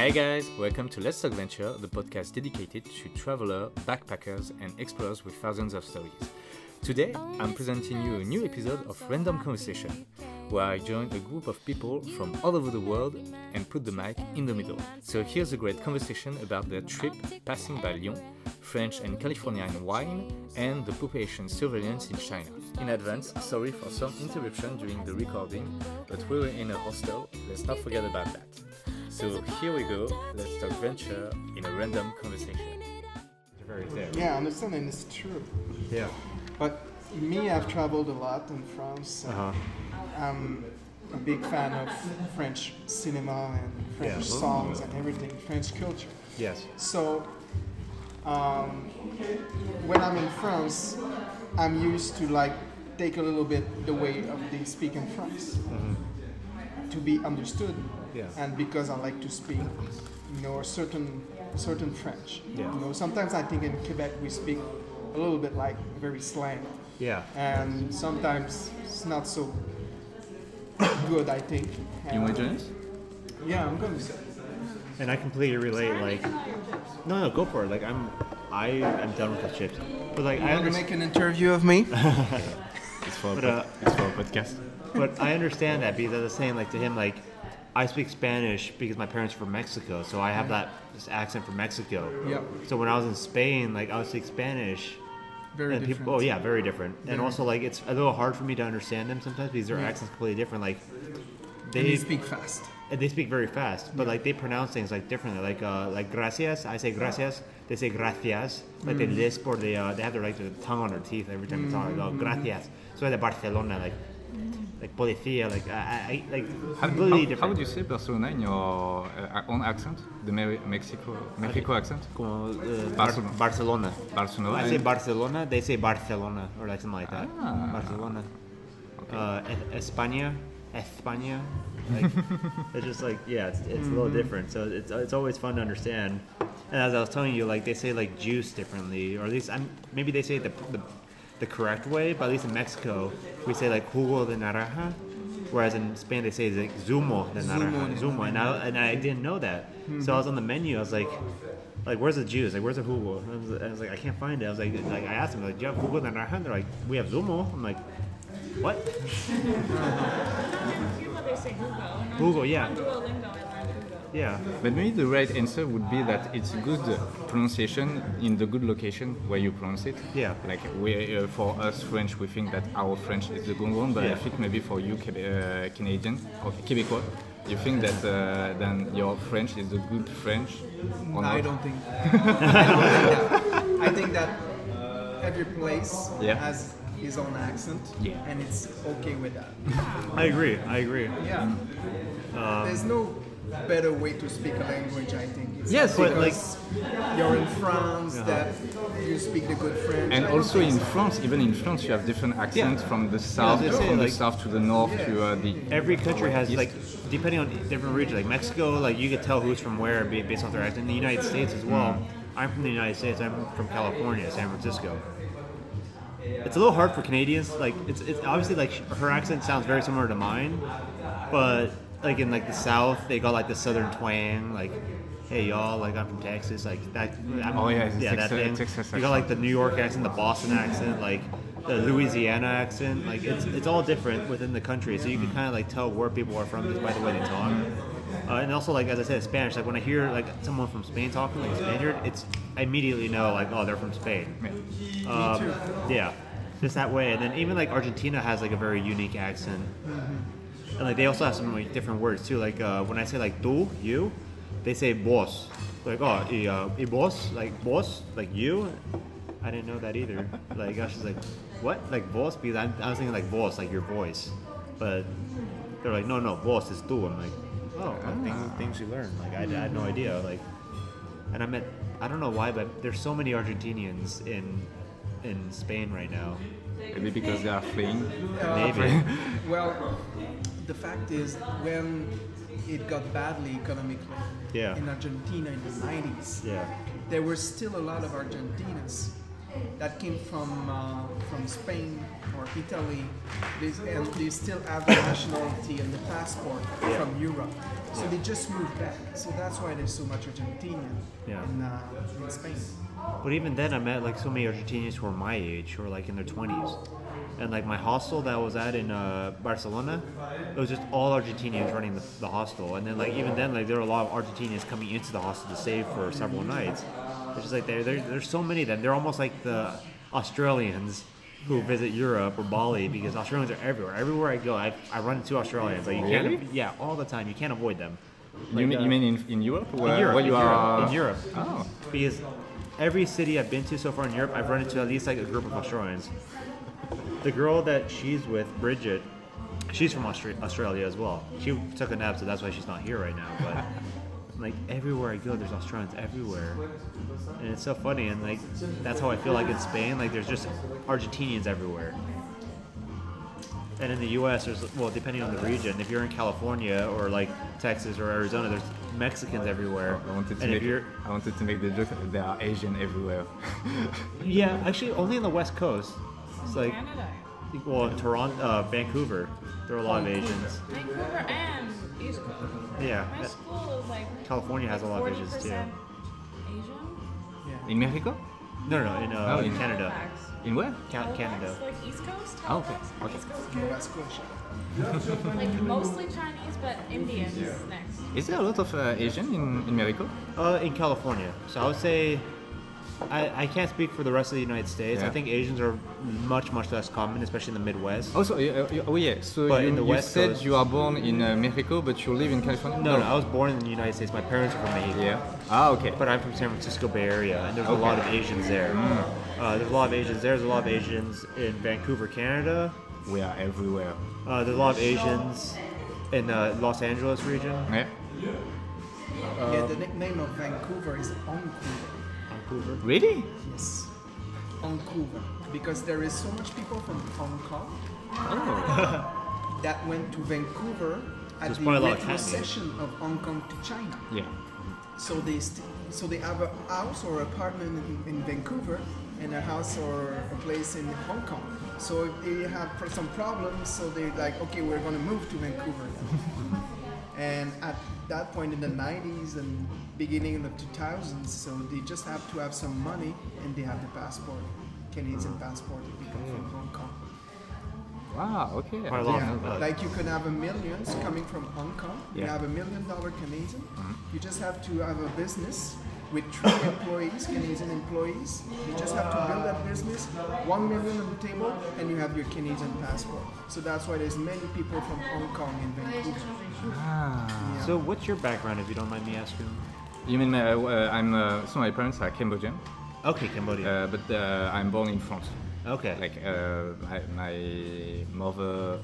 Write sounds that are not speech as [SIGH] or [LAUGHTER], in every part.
Hey guys, welcome to Let's Talk Venture, the podcast dedicated to travelers, backpackers, and explorers with thousands of stories. Today, I'm presenting you a new episode of Random Conversation, where I join a group of people from all over the world and put the mic in the middle. So here's a great conversation about their trip passing by Lyon, French and Californian wine, and the population surveillance in China. In advance, sorry for some interruption during the recording, but we were in a hostel, let's not forget about that. So here we go, let's talk venture in a random conversation. Yeah, I understand, and it's true. Yeah. But me, I've traveled a lot in France. Uh-huh. I'm a big fan of French cinema and French Yeah. songs and everything, French culture. Yes. So, um, when I'm in France, I'm used to like take a little bit the way of they speak in France to be understood. Yeah. And because I like to speak, you know, a certain certain French. Yeah. You know, sometimes I think in Quebec we speak a little bit like very slang, Yeah. and sometimes it's not so good. I think. You want to join us? Yeah, I'm going to. And I completely relate. Like, no, no, go for it. Like, I'm, I am done with the chips. But like, I want to understand. make an interview of me? [LAUGHS] [LAUGHS] It's for, a But, uh, it's for a podcast. [LAUGHS] but I understand that because I was saying like to him like, I speak Spanish because my parents are from Mexico, so I have that this accent from Mexico. Yep. So when I was in Spain, like I would speak Spanish. Very and different. people, oh yeah, very different. And also like it's a little hard for me to understand them sometimes because their Yeah. accents completely different. Like And you speak fast. and they speak very fast, but like they pronounce things like differently. Like uh, like gracias, I say gracias. They say gracias. Like they lisp or they uh, they have their like their tongue on their teeth every time they talk. They go gracias. So like Barcelona, like like policía, like I, I like How, completely how, different. how would you say Barcelona in your uh, own accent? The Me- Mexico Mexico accent? Como, uh, Barcelona. Bar- Barcelona. Barcelona. I say Barcelona. They say Barcelona or like something like that. Ah. Barcelona. Uh, España. España. Like, [LAUGHS] it's just like yeah, it's, it's a little different. So it's it's always fun to understand. And as I was telling you, like they say like juice differently, or at least I'm, maybe they say the, the the correct way, but at least in Mexico we say like jugo de naranja, whereas in Spain they say it's like zumo de naranja, de zumo, and I and I didn't know that. So I was on the menu, I was like. Like where's the juice? Like where's the jugo? I was, I was like I can't find it. I was like, like I asked them like, do you have jugo de naranja? They're like, we have zumo. I'm like, what? [LAUGHS] Cuba they say Hugo. and on- Hugo, yeah. Yeah. But maybe the right answer would be that it's good pronunciation in the good location where you pronounce it. Yeah. Like we, uh, for us French, we think that our French is the good one, but I think maybe for you Quebe- uh, Canadian or Quebecois, you think that uh, then your French is the good French. Or I don't think. I don't think that. I think that every place Yeah. has his own accent, Yeah. and it's okay with that. I agree. I agree. Yeah. There's no better way to speak a language. I think. It's Yes, not but, like- you're in France that you speak the good French. And I also think in so. France, even in France, you have different accents from the south, they say, from the like- south to the north to uh, the. Every country has East. like, depending on different regions. Like Mexico, like you could tell who's from where based off their accent. In the United States as well. I'm from the United States. I'm from California, San Francisco. It's a little hard for Canadians. Like it's, it's obviously like her accent sounds very similar to mine, but like in like the South, they got like the Southern twang. Like, hey y'all, like I'm from Texas. Like that. I'm, Oh, yeah, yeah, that thing. You got like the New York accent, the Boston accent, like the Louisiana accent. Like it's it's all different within the country, so you can kind of like tell where people are from just by the way they talk. Uh, and also, like as I said, Spanish. Like when I hear like someone from Spain talking, like a Spaniard, it's I immediately know like oh they're from Spain. Um, yeah, just that way. And then even like Argentina has like a very unique accent, and like they also have some like different words too. Like uh, when I say like tú, you, they say vos. Like oh, y, uh, y vos, like vos, like you. I didn't know that either. [LAUGHS] Like I was just like, what? Like vos? Because I'm, I was thinking like vos, like your voice, but they're like, no, no, vos is tú. I'm like, oh, well, things, things you learn. Like I, I had no idea. Like, and I met, I don't know why, but there's so many Argentinians in in Spain right now. Maybe because they are fleeing. Maybe. [LAUGHS] Well, the fact is, when it got badly economically Yeah. in Argentina in the 90s, Yeah. there were still a lot of Argentinians that came from uh, from Spain or Italy, they, and they still have the nationality and the passport from Europe. So they just moved back. So that's why there's so much Argentinian Yeah. in, uh, in Spain. But even then, I met like so many Argentinians who are my age, who were like in their twenties, and like my hostel that I was at in uh, Barcelona, it was just all Argentinians running the, the hostel, and then like even then, like there were a lot of Argentinians coming into the hostel to stay for several nights. It's just like there, there, there's so many of them. They're almost like the Australians who visit Europe or Bali because Australians are everywhere. Everywhere I go, I, I run into Australians. Like you Really? can't, yeah, all the time. You can't avoid them. You mean, uh, you mean in, in Europe? Where, in Europe, where you in Europe, are? in Europe. Oh. Because every city I've been to so far in Europe, I've run into at least like a group of Australians. The girl that she's with, Bridget, she's from Austra- Australia as well. She took a nap, so that's why she's not here right now. But [LAUGHS] like everywhere I go, there's Australians everywhere, and it's so funny. And like that's how I feel like in Spain, like there's just Argentinians everywhere. And in the U.S., there's well, depending on the region. If you're in California or like Texas or Arizona, there's Mexicans everywhere. I wanted to and make if you're I wanted to make the joke. that There are Asian everywhere. [LAUGHS] Yeah, actually, only on the West Coast. It's like, Canada. well, in Toronto, uh, Vancouver, there are a lot of Asians. Vancouver and East Coast. Yeah, My school is like California has a lot of Asians too. Asian. in Mexico? No, no, no, in, uh, Oh, in in- Canada, Halifax. In where? Ca- Halifax, Canada. Like East Coast. Oh, okay, Halifax, okay. East Coast. Nova Scotia. Like mostly Chinese, but Indians next. Is there a lot of uh, Asian in, in Mexico? Uh, in California. So I would say, I, I can't speak for the rest of the United States. I think Asians are much, much less common, especially in the Midwest. Also, uh, uh, oh yeah. So But you, in the you West said Coast- you are born in uh, Mexico, but you live in California. No, no, I was born in the United States. My parents are from Mexico. Yeah. Ah, okay. But I'm from San Francisco Bay Area, and there's a lot of Asians there. Uh, there's a lot of Asians. There, there's a lot of Asians in Vancouver, Canada. we are everywhere. Uh, there's a lot of Asians in the Los Angeles region. Yeah. yeah, the nickname of Vancouver is Hongcouver. Hongcouver. Really? Yes. Hongcouver. Because there is so much people from Hong Kong Oh. [LAUGHS] that went to Vancouver at the probably of retrocession of Hong Kong to China. yeah. So they st- so they have a house or apartment in, in Vancouver and a house or a place in Hong Kong. So if they have some problems, so they're like, okay, we're gonna move to Vancouver. [LAUGHS] and at that point in the 90s and beginning of the 2000s, so they just have to have some money and they have the passport, Canadian passport, if they come from Hong Kong. Wow. Okay. Quite a I lot. didn't know that. Like you can have a millions coming from Hong Kong. yeah. You have a million dollar Canadian. Mm-hmm. You just have to have a business with three [COUGHS] employees, Canadian employees. You just have to build that business, one million on the table, and you have your Canadian passport. So that's why there's many people from Hong Kong in Vancouver. Ah. Yeah. So, what's your background, if you don't mind me asking? You mean uh, uh, I'm? Uh, so my parents are Cambodian, Okay, Cambodia. uh, but uh, I'm born in France. okay. Like uh, my, my mother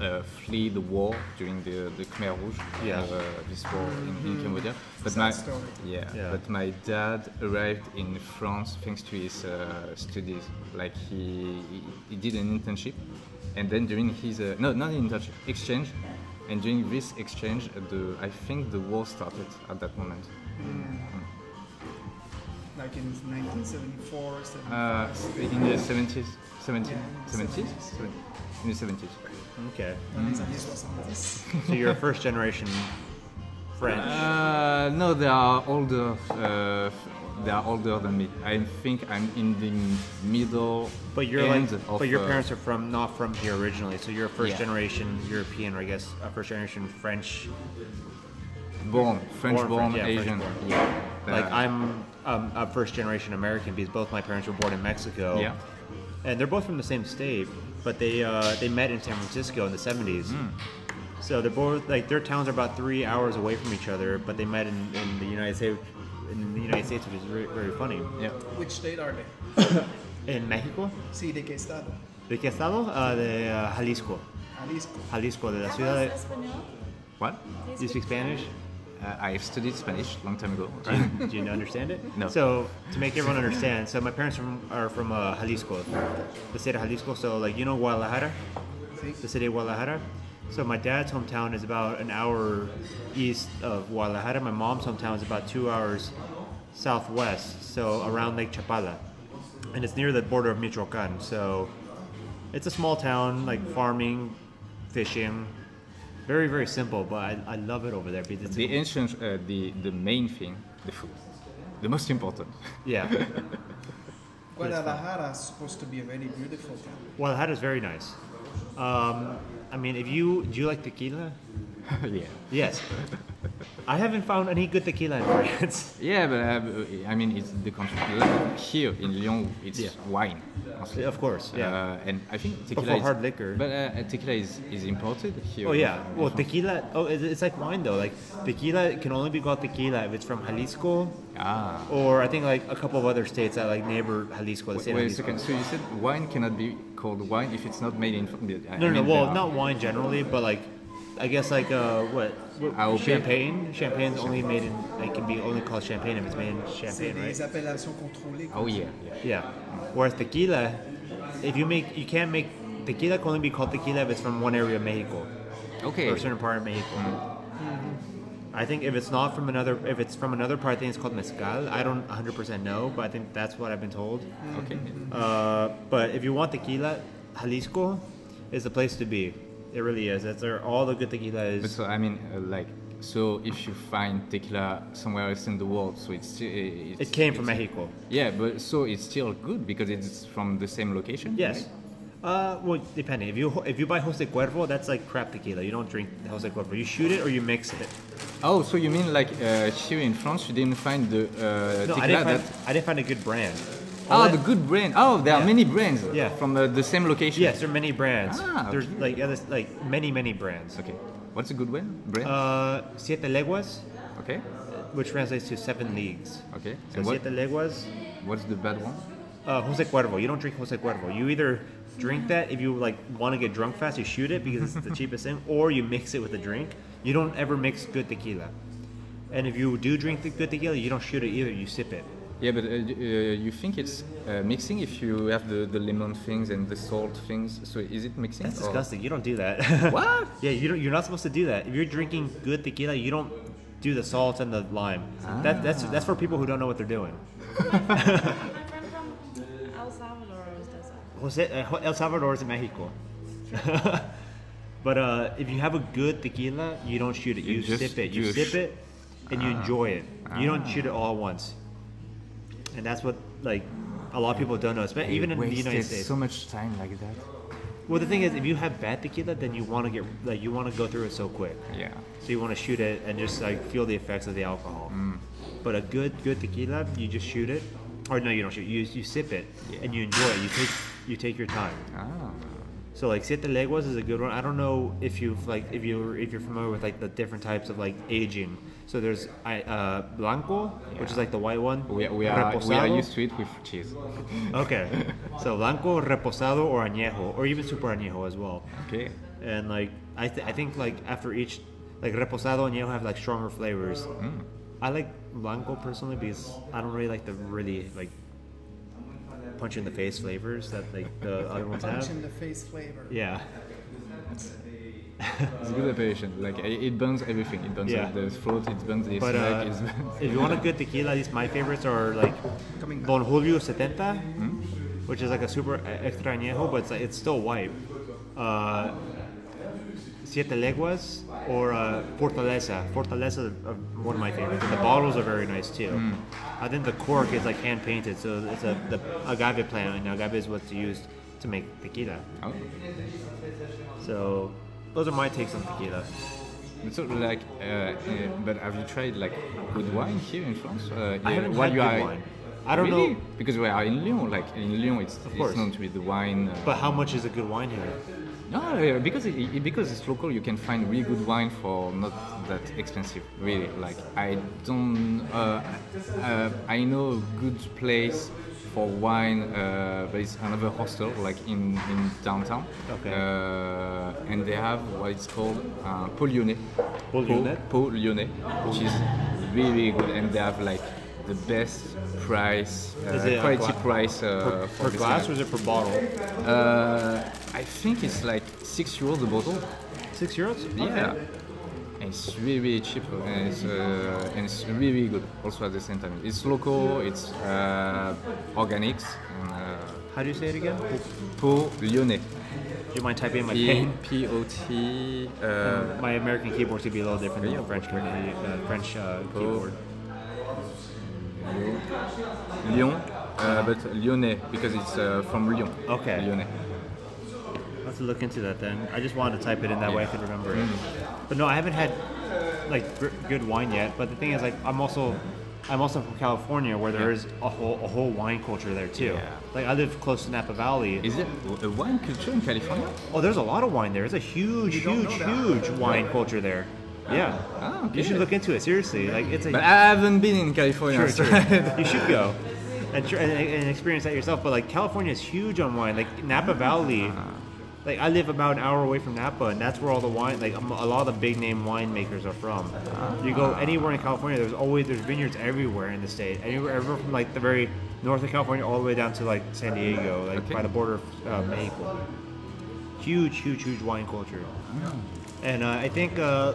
uh, flee the war during the the Khmer Rouge. Yeah. Uh, this war in, in Cambodia. But Sad my story. yeah, Yeah. But my dad arrived in France thanks to his uh, studies. Like he, he he did an internship, and then during his uh, no not an internship exchange. And during this exchange, the I think the war started at that moment. Like in 1974, 75. Uh, in the 70s, 70s, Yeah, 70s, in the 70s. okay. dans les années 70. So, you're a first generation French. Uh, no, they are older. Uh, they are older than me. I think I'm in the middle. But you're end like, of, but your uh, parents are from not from here originally, so you're a first Yeah. generation European, or I guess a first generation French. born French Born born, French, yeah, French Asian. born. Yeah. Like I'm um, a first generation American because both my parents were born in Mexico. Yeah. And they're both from the same state, but they uh, they met in San Francisco in the 70s. Hmm. So they're both like their towns are about three hours away from each other, but they met in, in the United States. In the United States, which is very, very funny. Yeah. Which state are they? [COUGHS] In Mexico, Sí, ¿de qué estado? ¿de qué estado? Uh, de uh, Jalisco. Jalisco. Jalisco, de la ciudad de. What? Do you speak Spanish? Uh, I've studied Spanish a long time ago. Do you [LAUGHS] understand it? No. So to make everyone understand, so my parents from, are from uh, Jalisco, the state of Jalisco. So like you know Guadalajara, the city of Guadalajara. So my dad's hometown is about an hour east of Guadalajara. My mom's hometown is about two hours southwest, so around Lake Chapala. and it's near the border of Michoacan. So it's a small town, like farming, fishing. Very very simple, but I, I love it over there because it's The ancient, uh, the the main thing, the food, the most important. yeah. [LAUGHS] Guadalajara is supposed to be a very beautiful town. Guadalajara is very nice. Um, I mean, if you do you like tequila? [LAUGHS] yeah. Yes. I haven't found any good tequila in France. [LAUGHS] Yeah, but uh, I mean, it's the country. Here in Lyon, it's Yeah. wine. of course, yeah. Uh, and I think tequila for is, hard liquor. But uh, tequila is, is imported here. Oh yeah. Well, tequila. Oh, it's it's like wine though. Like tequila can only be called tequila if it's from Jalisco, Ah. or I think like a couple of other states that like neighbor Jalisco. Of Wait a second. So you said wine cannot be called wine if it's not made in. I No, no, no. mean, Well, not wine generally, but like, I guess like uh, what? what AOP? champagne. Champagne's only made in. It can be only called champagne if it's made in champagne, right? Oh yeah, yeah. Yeah. Whereas tequila, if you make, you can't make tequila can only be called tequila if it's from one area of Mexico Okay. or a certain part of Mexico. I think if it's not from another, if it's from another part, I think it's called mezcal. I don't 100% know, but I think that's what I've been told. Okay. Uh, but if you want tequila, Jalisco is the place to be. It really is. That's where all the good tequila But is. so I mean, uh, like, so if you find tequila somewhere else in the world, so it's still it's, It came from Mexico. Yeah, but so it's still good because it's from the same location. Yes. right? Uh, well, depending. If you if you buy Jose Cuervo, that's like crap tequila. You don't drink Jose Cuervo. You shoot it or you mix it. Oh, so you mean like uh, here in France, you didn't find the uh, No, I didn't find that? I didn't find a good brand. All Oh, that- the good brand. Oh, there are many brands. Yeah. From uh, the same location. Yes, there are many brands. Ah, There's okay. like others- like many many brands. Okay. What's a good one? Brand. Uh, Siete Leguas, okay. which translates to seven leagues. Okay. So And what, Siete Leguas, what's the bad one? uh, Jose Cuervo. You don't drink Jose Cuervo. You either drink that if you like want to get drunk fast, you shoot it because it's the [LAUGHS] cheapest thing, or you mix it with a drink. You don't ever mix good tequila. And if you do drink the good tequila, you don't shoot it either. You sip it. Yeah, but uh, uh, you think it's uh, mixing if you have the, the lemon things and the salt things. So is it mixing? That's or- disgusting. You don't do that. [LAUGHS] What? Yeah, you don't, you're not supposed to do that. If you're drinking good tequila, you don't do the salt and the lime. That, that's that's for people who don't know what they're doing. [LAUGHS] My friend from El Salvador always does that. Uh, El Salvador is in Mexico. [LAUGHS] but uh, if you have a good tequila, you don't shoot it. You, You sip it. You sip it, and you enjoy it. You don't shoot it all at once. And that's what like a lot of people don't know, especially even in the United States. so much time like that. Well, the thing is, if you have bad tequila, then you want to get like you want to go through it so quick. Yeah. So you want to shoot it and just like feel the effects of the alcohol. Mm. But a good good tequila, you just shoot it, or no, you don't shoot. You you sip it and you enjoy it. You take you take your time. Ah. So like Siete Leguas is a good one. I don't know if you've like if you if you're familiar with like the different types of like aging. So there's uh, blanco, which is like the white one. We, we are we are used to it with cheese. [LAUGHS] Okay, so blanco, reposado, or añejo, or even super añejo as well. Okay. And like I, th- I think like after each like reposado and añejo have like stronger flavors. Mm. I like blanco personally because I don't really like the really like punch in the face flavors that like the other ones Punch have. Punch in the face flavor. Yeah. [LAUGHS] It's a good appellation. Like it it burns everything. It burns Yeah. the throat. It burns the But stomach. uh, it's [LAUGHS] if you want a good tequila, at least my favorites are like Coming back. Don Julio 70, which is like a super extra añejo, but it's, like, it's still white. Uh, Siete Leguas or uh, Fortaleza. Fortaleza is one of my favorites. And the bottles are very nice too. I think the cork is like hand painted, so it's a the agave plant, and agave is what's used to make tequila. oh. So those are my takes on tequila. So like, uh, uh, but have you tried like good wine here in France? Uh, I haven't while had you good are- wine. I don't Really? know, because we are in Lyon. Like in Lyon, it's, course. it's known to be the wine. Uh, but how much is a good wine here? No, uh, because it, because it's local, you can find really good wine for not that expensive. Really, like I don't. Uh, uh, I know a good place for wine, uh, but it's another hostel, like in in downtown. Okay. Uh, and they have what it's called uh, Pot lyonnais. Pot Pot, Lyonnais? Pot lyonnais, which is really, really good, and they have like the best price, uh, a quality price uh, Per, for per glass or is it per bottle? Uh, I think it's like six euros a bottle. Six euros? Yeah. And it's really, really cheap and it's, uh, and it's really, really good also at the same time. It's local, it's uh, organics, and, How do you say it again? Pot lyonnais. Do you mind typing in my pain? P O T. Uh, My American keyboard gonna be a little different than the French, uh, French uh, keyboard. Lyon, uh, but lyonnais because it's uh, from Lyon. Okay. Lyonnais. I'll have to look into that then. I just wanted to type it in that way I could remember it. Mm. But no, I haven't had like good wine yet. But the thing is, like, I'm also I'm also from California, where there Yeah. is a whole a whole wine culture there too. Yeah. Like I live close to Napa Valley. Is it a wine culture in California? Oh, there's a lot of wine there. There's a huge, huge, huge wine culture there. Yeah. Ah, okay. You should look into it seriously. Like it's a But I haven't been in California. Sure, so- sure. [LAUGHS] you should go and, tr- and, and experience that yourself. But like California is huge on wine. Like Napa Valley, like I live about an hour away from Napa, and that's where all the wine, like a lot of the big name winemakers are from. You go anywhere in California, there's always there's vineyards everywhere in the state. Anywhere, everywhere from like the very north of California all the way down to like San Diego, like Okay. by the border of uh, Mexico. Huge, huge, huge wine culture. And uh, I think uh,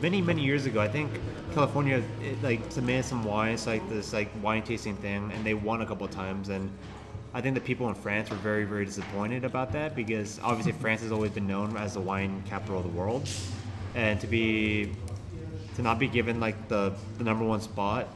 many, many years ago, I think California it, like submitted some wines, like this like wine tasting thing, and they won a couple of times. And I think the people in France were very, very disappointed about that because obviously [LAUGHS] France has always been known as the wine capital of the world, and to be to not be given like the, the number one spot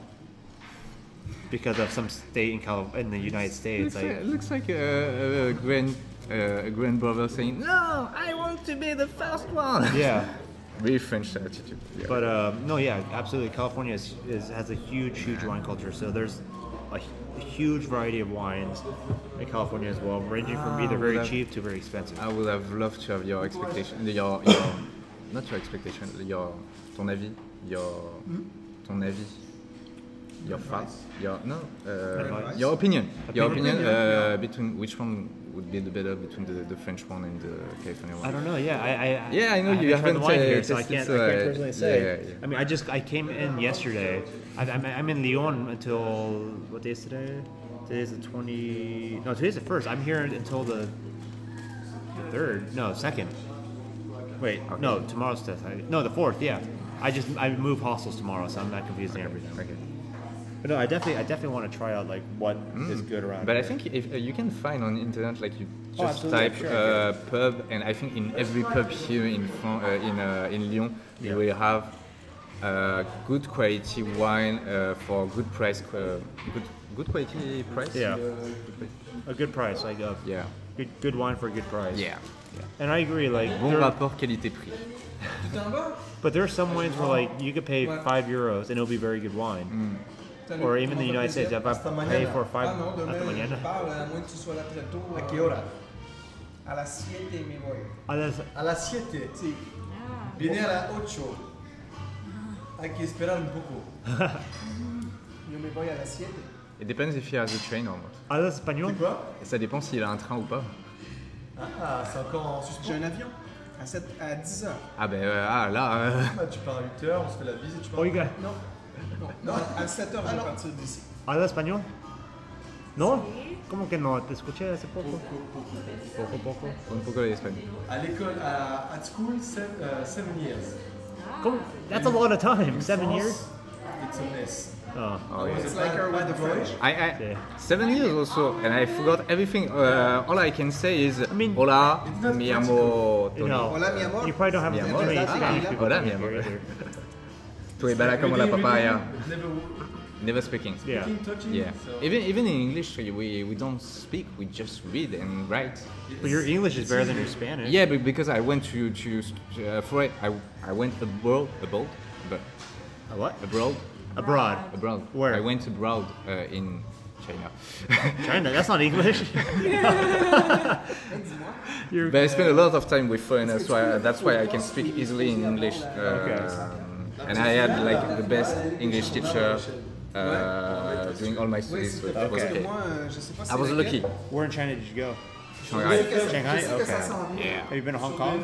because of some state in Cal- in the United States, Looks like, like looks like a, a grand uh, a grandbrother saying, "No, I want to be the first one." yeah. [LAUGHS] Very French attitude. Yeah. But um, no, yeah, absolutely. California is, is, has a huge, huge wine culture. So there's a, hu- huge variety of wines in California as well, ranging from Ah, either very well, that- cheap to very expensive. I would have loved to have your expectation, your, your not your expectation, your ton avis, your ton avis, your thoughts, your no, uh, your opinion, your Opinion? opinion uh, between which one would be the better between the, the French one and the California one. I don't know. Yeah, I, I Yeah, I know you tried haven't, the wine uh, here, so I can't, I can't uh, personally say. yeah, yeah. I mean, I just I came in yesterday. I, I'm, I'm in Lyon until what day is today? Today's the twenty. No, today's the first. I'm here until the, the third. No, second. Wait, no, tomorrow's the no the fourth. Yeah, I just I move hostels tomorrow, so I'm not confusing everything. Okay. But no, I definitely I definitely want to try out like what is good around. Mm. But I think if uh, you can find on the internet, like you Oh, just absolutely, type sure, uh, pub, and I think in every pub here in Fran- uh, in uh, in Lyon, Yeah. you will have uh, good quality wine uh, for good price, uh, good good quality price. Yeah. good price. a good price, like a Yeah. good good wine for a good price. Yeah. And I agree, like Bon there- rapport qualité-prix. [LAUGHS] But there are some wines where like you could pay five euros and it'll be very good wine. Or even the United States, if I pay for five Ah non, hasta mañana. parle, à moins que tu sois là très tôt. ¿A qué hora? A las 7 me voy. Ah, that's- A las 7. Sí. Ah, Viene a las 8. Hay que esperar un poco. [LAUGHS] Yo me voy a las 7. It depends if he has a train or not. ah, that's espagnol? Quoi Ça dépend s'il a un train ou pas. Ah, c'est encore en J'ai suspens. un avion à, 7, à 10 heures. Ah ben euh, ah là. euh, Ah, tu pars à 8 heures, on se fait la visite, tu pars. Oh, you got. Non, non, non à 7 heures, je vais partir d'ici. ¿Habla español? ¿No? ¿Cómo que no? Te escuché hace poco. Poco, poco. un poco de espagnol. À l'école, à at school, 7 years. ¿Cómo? That's a lot of time. Seven years? It's a mess. Oh. Oh, yeah. It's like our weather French. I, I Yeah. seven years also, and I forgot everything. Uh, all I can say is I mean- hola, It's not mi amo You Tony. know, Hola, mi amor. you probably don't have Mi too amor. many Ah, hola. people Hola, mi amor. [LAUGHS] either. Tu es bella como la papaya. Never Never speaking. Yeah. speaking, touching. Yeah. So. Even even in English, we, we don't speak. We just read and write. But your English is better than your Spanish. Yeah, but because I went to to uh, for it, I I went abroad abroad, but A what? abroad Abroad. abroad. Where? I went abroad uh, in China. [LAUGHS] China. That's not English. [LAUGHS] [LAUGHS] But I spend a lot of time with foreigners, so I, that's why I can speak easily in English. Uh, Okay. And I had like the best English teacher uh, during all my studies. So it was Okay. okay. Moi, je sais pas si I was lucky. Where in China did you go? Shanghai. Shanghai? Je sais que ça Okay. Yeah. Have you been to Hong Kong?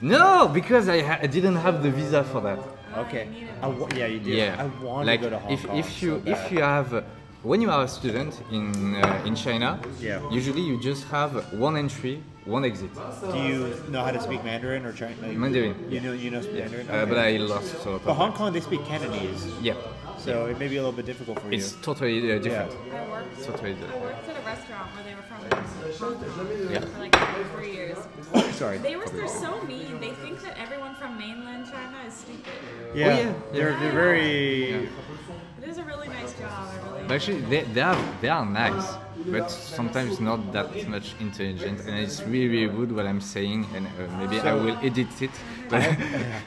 No, because I, ha- I didn't have the visa for that. Okay. I wa- yeah, you did. Yeah. I want like to go to Hong if, Kong. if you so if you have when you are a student in uh, in China, Yeah. usually you just have one entry, one exit. Do you know how to speak Mandarin or Chinese? Mandarin. You know, you know speak Mandarin. Uh, but I lost a lot But Hong Kong, they speak Cantonese. Yeah. So it may be a little bit difficult for you. It's you. totally uh, different. I worked, Totally I worked at a restaurant where they were from Hong Kong Yeah. for like three years. [COUGHS] Sorry. They were they're so mean. They think that everyone from mainland China is stupid. Yeah, yeah. they're, they're very. It is a really nice job. I. But Actually, they, they are they are nice, but sometimes not that much intelligent, and it's really really good what I'm saying, and uh, maybe I will edit it. [LAUGHS] But I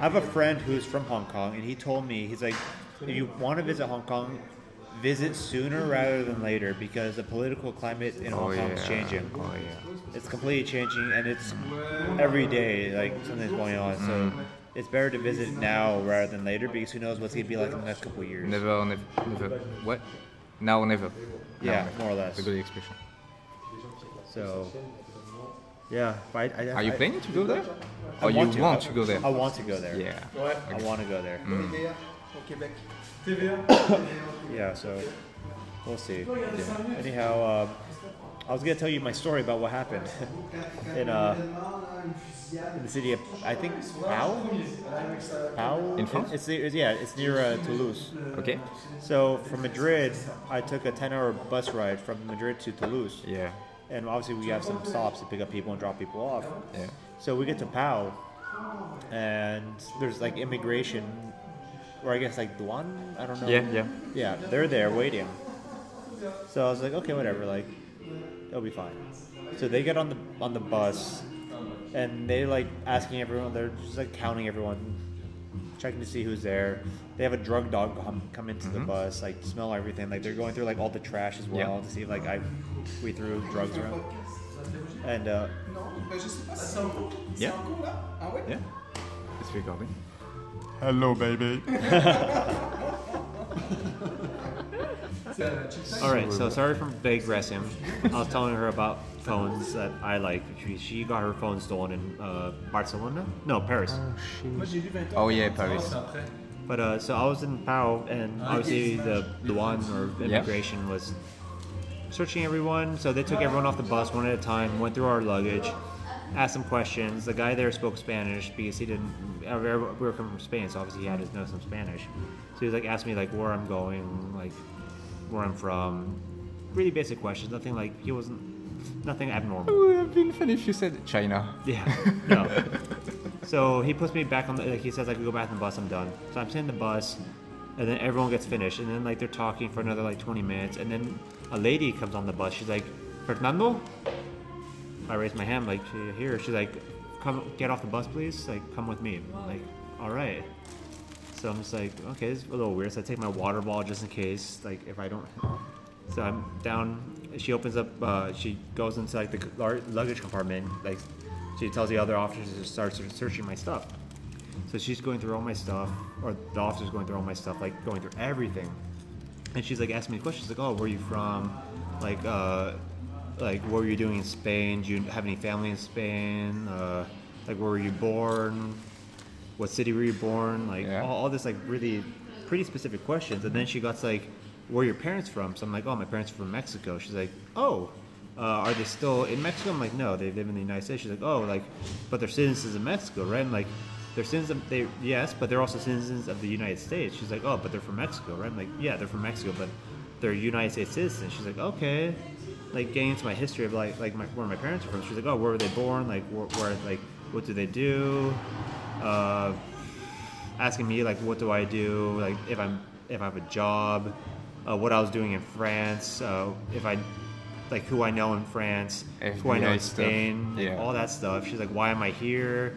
have a friend who's from Hong Kong, and he told me he's like, if you want to visit Hong Kong, visit sooner rather than later because the political climate in Hong Kong is changing. Oh yeah. It's completely changing, and it's every day like something's going on. So Mm. It's better to visit now rather than later because who knows what's gonna be like in the next couple of years. Never, never, never. What? Now, or never. Now, Yeah, never. more or less. A good expression. So yeah, but I, I, Are you I- planning to go there? I Or you want to. want I- to go there? I want to go there. Yeah. I want to go there. TVA au Québec. Yeah, so we'll see. [COUGHS] Anyhow, um, I was gonna tell you my story about what happened [LAUGHS] in uh in the city of I think Pau. Pau. In France? It's, it's yeah, it's near uh, Toulouse. Okay. So from Madrid, I took a ten-hour bus ride from Madrid to Toulouse, Yeah. and obviously we have some stops to pick up people and drop people off. Yeah. So we get to Pau, and there's like immigration, or I guess like douane. I don't know. Yeah, yeah. Yeah, they're there waiting. So I was like, okay, whatever, like it'll be fine. So they get on the on the bus, and they like asking everyone. They're just like counting everyone, checking to see who's there. They have a drug dog come, come into the bus, like smell everything. Like they're going through like all the trash as well Mm-hmm. Yeah. to see if like I we threw drugs around. And uh, Non, ben je sais pas si c'est en cours. C'est Yeah. en cours là? Ah ouais? Yeah. It's recording. Hello baby. [LAUGHS] [LAUGHS] All right, so sorry for digressing. I was telling her about phones that I like. She, she got her phone stolen in uh, Barcelona? No, Paris. Oh yeah, Paris. But uh, so I was in Pau, and obviously the douane or Yeah. immigration was searching everyone. So they took everyone off the bus one at a time, went through our luggage, asked some questions. The guy there spoke Spanish because he didn't. We were coming from Spain, so obviously he had to know some Spanish. So he was like asking me like where I'm going, like where I'm from. Really basic questions. Nothing like he wasn't. Nothing abnormal. Oh, it would have been funny if you said China. Yeah. [LAUGHS] No. so he puts me back on the. Like he says, I can go back on the bus. I'm done. So I'm sitting in the bus, and then everyone gets finished, and then like they're talking for another like 20 minutes, and then a lady comes on the bus. She's like, Fernando. I raise my hand like here. She's like, come get off the bus, please. Like come with me. I'm like, all right. So I'm just like, okay, this is a little weird. So I take my water bottle just in case, like if I don't. So I'm down. She opens up. Uh, she goes into like the luggage compartment. Like she tells the other officers to start searching my stuff. So she's going through all my stuff, or the officer's going through all my stuff, like going through everything. And she's like asking me questions like, "Oh, where are you from? Like, uh, like what were you doing in Spain? Do you have any family in Spain? Uh, like, where were you born? What city were you born? Like, Yeah. all, all this like really pretty specific questions. And then she got like, "Where are your parents from?" So I'm like, "Oh, my parents are from Mexico." She's like, "Oh." Uh, are they still in Mexico? I'm like, no, they live in the United States. She's like, oh, like, but they're citizens of Mexico, right? I'm like, they're citizens. Of, they yes, but they're also citizens of the United States. She's like, oh, but they're from Mexico, right? I'm like, yeah, they're from Mexico, but they're United States citizens. She's like, okay, like getting into my history of like like my, where my parents are from. She's like, oh, where were they born? Like, where, where like what do they do? Uh, asking me like, what do I do? Like, if I'm if I have a job, uh, what I was doing in France, uh, if I like who I know in France, who I know in Spain, like, Yeah. all that stuff. She's like, why am I here?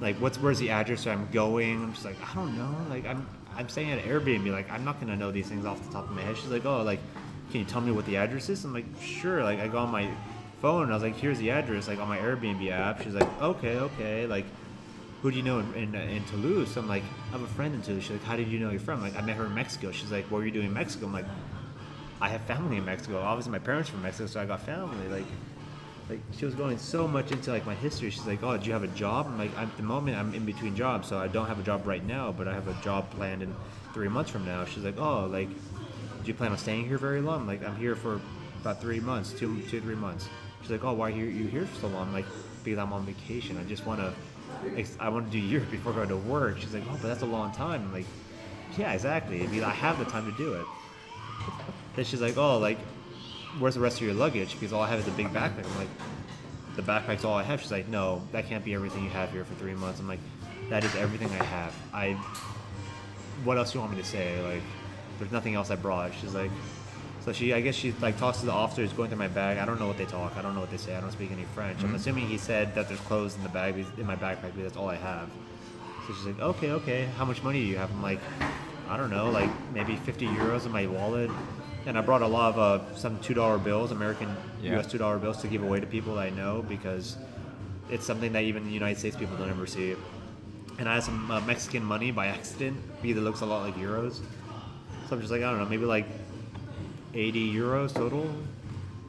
Like, what's where's the address where I'm going? I'm just like, I don't know. Like, I'm I'm staying at Airbnb. Like, I'm not gonna know these things off the top of my head. She's like, oh, like, can you tell me what the address is? I'm like, sure. Like, I go on my phone and I was like, here's the address, like on my Airbnb app. She's like, okay, okay. Like, who do you know in, in, uh, in Toulouse? I'm like, I have a friend in Toulouse. She's like, how did you know you're from? Like, I met her in Mexico. She's like, what were you doing in Mexico? I'm like, I have family in Mexico. Obviously, my parents are from Mexico, so I got family. Like, like she was going so much into like my history. She's like, "Oh, do you have a job?" I'm like, "At the moment, I'm in between jobs, so I don't have a job right now, but I have a job planned in three months from now." She's like, "Oh, like, do you plan on staying here very long?" I'm like, "I'm here for about three months, two, two, three months." She's like, "Oh, why are you, you here for so long?" I'm like, "Because I'm on vacation. I just want to, I want to do Europe before going to work." She's like, "Oh, but that's a long time." I'm like, yeah, exactly. I mean, I have the time to do it. Then she's like, oh, like, where's the rest of your luggage? Because all I have is a big backpack. I'm like, the backpack's all I have. She's like, no, that can't be everything you have here for three months. I'm like, that is everything I have. I, what else do you want me to say? Like, there's nothing else I brought. She's like, so she, I guess she like talks to the officers going through my bag. I don't know what they talk. I don't know what they say. I don't speak any French. I'm assuming he said that there's clothes in the bag, in my backpack, because that's all I have. So she's like, okay, okay. How much money do you have? I'm like, I don't know, like maybe 50 euros in my wallet. And I brought a lot of uh, some two dollar bills, American Yeah. U.S. two dollar bills, to give away to people that I know because it's something that even the United States people don't ever see. And I had some uh, Mexican money by accident because it looks a lot like euros. So I'm just like, I don't know, maybe like 80 euros total.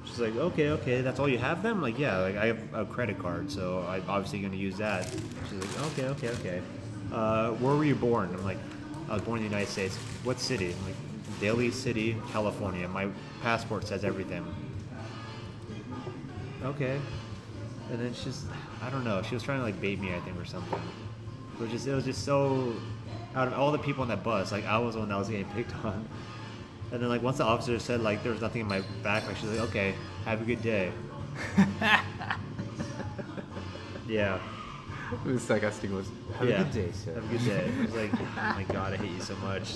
She's like, okay, okay, that's all you have then? Like, yeah, like I have a credit card, so I'm obviously going to use that. She's like, okay, okay, okay. Uh, where were you born? I'm like, I was born in the United States. What city? I'm like, Daly City, California. My passport says everything. Okay. And then she's, I don't know, she was trying to like bait me, I think, or something. It was just, it was just so, out of all the people on that bus, like I was the one that was getting picked on. And then like once the officer said like there was nothing in my backpack, she's like, okay, have a good day. [LAUGHS] yeah. The sarcastic was, have yeah. a good day, sir. Have a good day. I was like, oh my god, I hate you so much.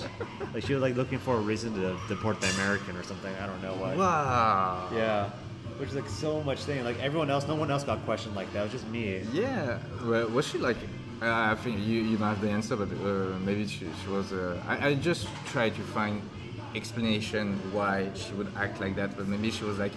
Like she was like looking for a reason to deport the American or something. I don't know what. Wow. Yeah. Which is like so much thing. Like everyone else, no one else got questioned like that. It was just me. Yeah. Well, was she like? I think you you don't have the answer, but uh, maybe she, she was. Uh, I, I just tried to find explanation why she would act like that, but maybe she was like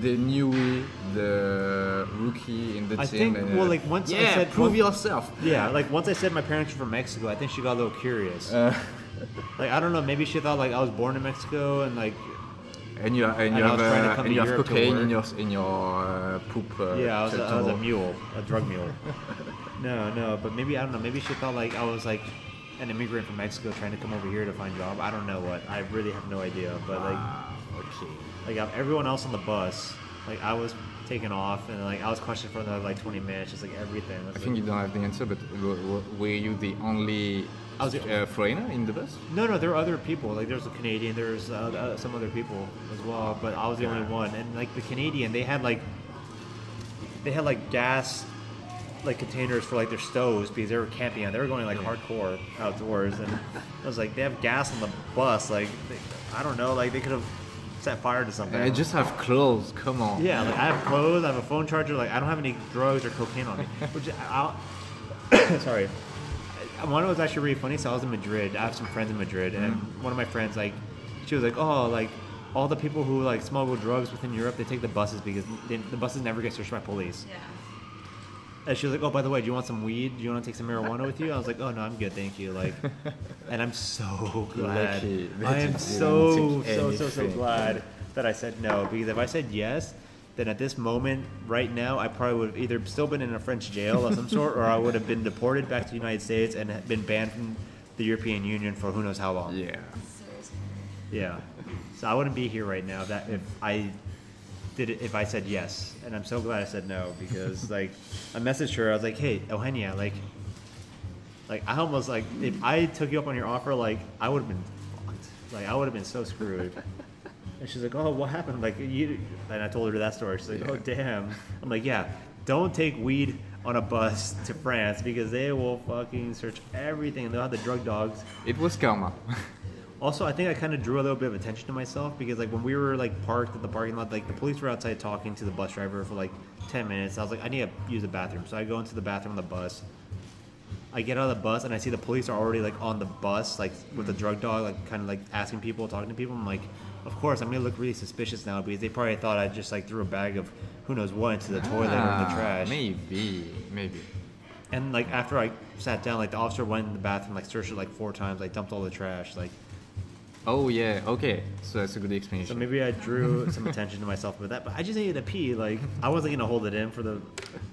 the newbie, the rookie in the I team. think- and, uh, well, like, once I said- prove yourself. Yeah, like once I said my parents were from Mexico, I think she got a little curious. Uh, [LAUGHS] like I don't know, maybe she thought like I was born in Mexico and like and you and And you have was trying to uh, and you have cocaine in your in your uh, poop. Uh, yeah, I was, a, I was a mule, a drug mule. [LAUGHS] no, no, but maybe I don't know. Maybe she thought like I was like an immigrant from Mexico trying to come over here to find a job. I don't know what. I really have no idea. But like, Okay. like uh, everyone else on the bus, like I was taken off and like I was questioned for another like 20 minutes, just like everything. I think you don't have the answer, but w- w- were you the only I was the- uh, foreigner in the bus? No, no, there were other people. Like there's a Canadian, there's uh, uh, some other people as well, but I was the only one. And like the Canadian, they had like they had like gas like containers for like their stoves because they were camping out. They were going like hardcore outdoors, and I was like, they have gas on the bus. Like they, I don't know, like they could have set fire to something. I just have clothes. Come on. Yeah, like I have clothes, I have a phone charger. Like I don't have any drugs or cocaine on me. [LAUGHS] Which I'll, [COUGHS] sorry, I- one was actually really funny. So I was in Madrid. I have some friends in Madrid, and mm-hmm. one of my friends like, she was like, oh, like all the people who like smuggle drugs within Europe, they take the buses because they, the buses never get searched by police. Yeah. And she was like, oh, by the way, do you want some weed? Do you want to take some marijuana with you? I was like, oh no, I'm good, thank you. Like, [LAUGHS] and I'm so glad. Lucky I am so so so so glad that I said no because if I said yes, then at this moment, right now, I probably would have either still been in a French jail of some sort, or I would have been deported back to the United States and been banned from the European Union for who knows how long. Yeah. Yeah. So I wouldn't be here right now if that if I did it if I said yes. And I'm so glad I said no because [LAUGHS] like I messaged her, I was like, Hey, Eugenia, like like I almost like if I took you up on your offer, like I would have been fucked. Like I would have been so screwed. [LAUGHS] And she's like, Oh, what happened? Like you and I told her that story. She's like, Oh damn. I'm like, Yeah, don't take weed on a bus to France because they will fucking search everything. They'll have the drug dogs. It was karma. [LAUGHS] Also, I think I kind of drew a little bit of attention to myself because, like, when we were like parked at the parking lot, like the police were outside talking to the bus driver for like ten minutes. I was like, I need to use the bathroom, so I go into the bathroom on the bus. I get out of the bus and I see the police are already like on the bus, like with the drug dog, like kind of like asking people, talking to people. I'm like, of course, I'm gonna look really suspicious now because they probably thought I just like threw a bag of who knows what into the toilet or in the Ah, trash. Maybe, maybe. And like after I sat down, like the officer went in the bathroom, like searched it like four times, like dumped all the trash, like. Oh yeah, okay. So that's a good explanation. So maybe I drew some attention to myself with that, but I just needed to pee. Like I wasn't gonna hold it in for the,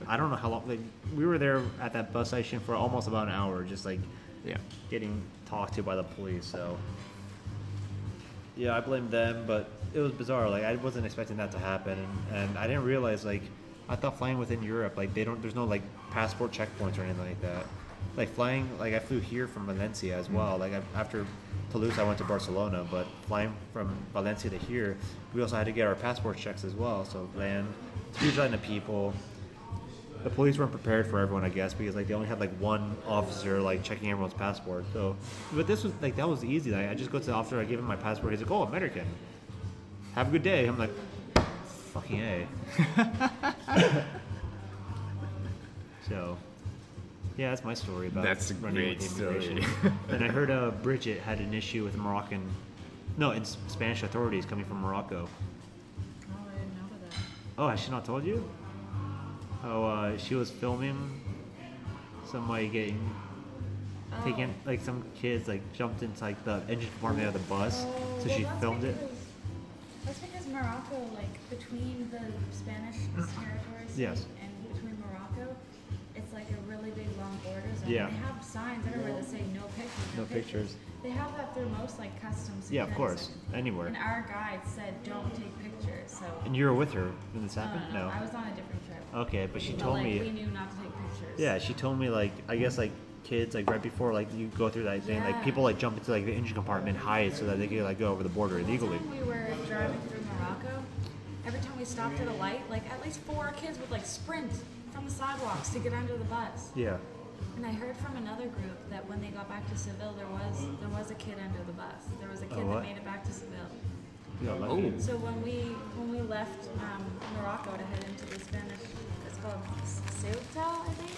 I don't know how long. Like we were there at that bus station for almost about an hour, just like yeah. getting talked to by the police. So yeah, I blame them, but it was bizarre. Like I wasn't expecting that to happen, and, and I didn't realize like I thought flying within Europe, like they don't, there's no like passport checkpoints or anything like that. like flying. Like I flew here from Valencia as hmm. well. Like I, after Toulouse, I went to Barcelona, but flying from Valencia to here, we also had to get our passport checks as well. So land, huge line of people. The police weren't prepared for everyone, I guess, because like they only had like one officer like checking everyone's passport. So, but this was like that was easy. Like, I just go to the officer, I give him my passport. He's like, "Oh, American. Have a good day." I'm like, "Fucking a." [LAUGHS] so, yeah, that's my story about That's a running great with immigration. story. [LAUGHS] and I heard uh, Bridget had an issue with Moroccan, no, it's Spanish authorities coming from Morocco. Oh, I didn't know that. Oh, has she not told you? How uh, she was filming somebody getting taken, Oh. like some kids like jumped into like the engine compartment of the bus, Oh, so well, she that's filmed it. because- That's because Morocco, like between the Spanish territories Yes. and zone. Yeah. They have signs everywhere that say no pictures. No pictures. They have that through most like customs. Yeah, of course, anywhere. And our guide said don't take pictures. So. And you were with her when this no, happened? no, no, I was on a different trip. Okay, but she But, told like, me. we knew not to take pictures. Yeah, she told me like I guess like kids like right before like you go through that thing like Yeah. people like jump into like the engine compartment hide so that they can like go over the border illegally. Every time we were driving through Morocco, every time we stopped at a light, like at least four kids would like sprint from the sidewalks to get under the bus. Yeah. And I heard from another group that when they got back to Seville, there was there was a kid under the bus. There was a kid what? that made it back to Seville. You got. Oh. So when we when we left um, Morocco to head into the Spanish, it's called Ceuta, I think.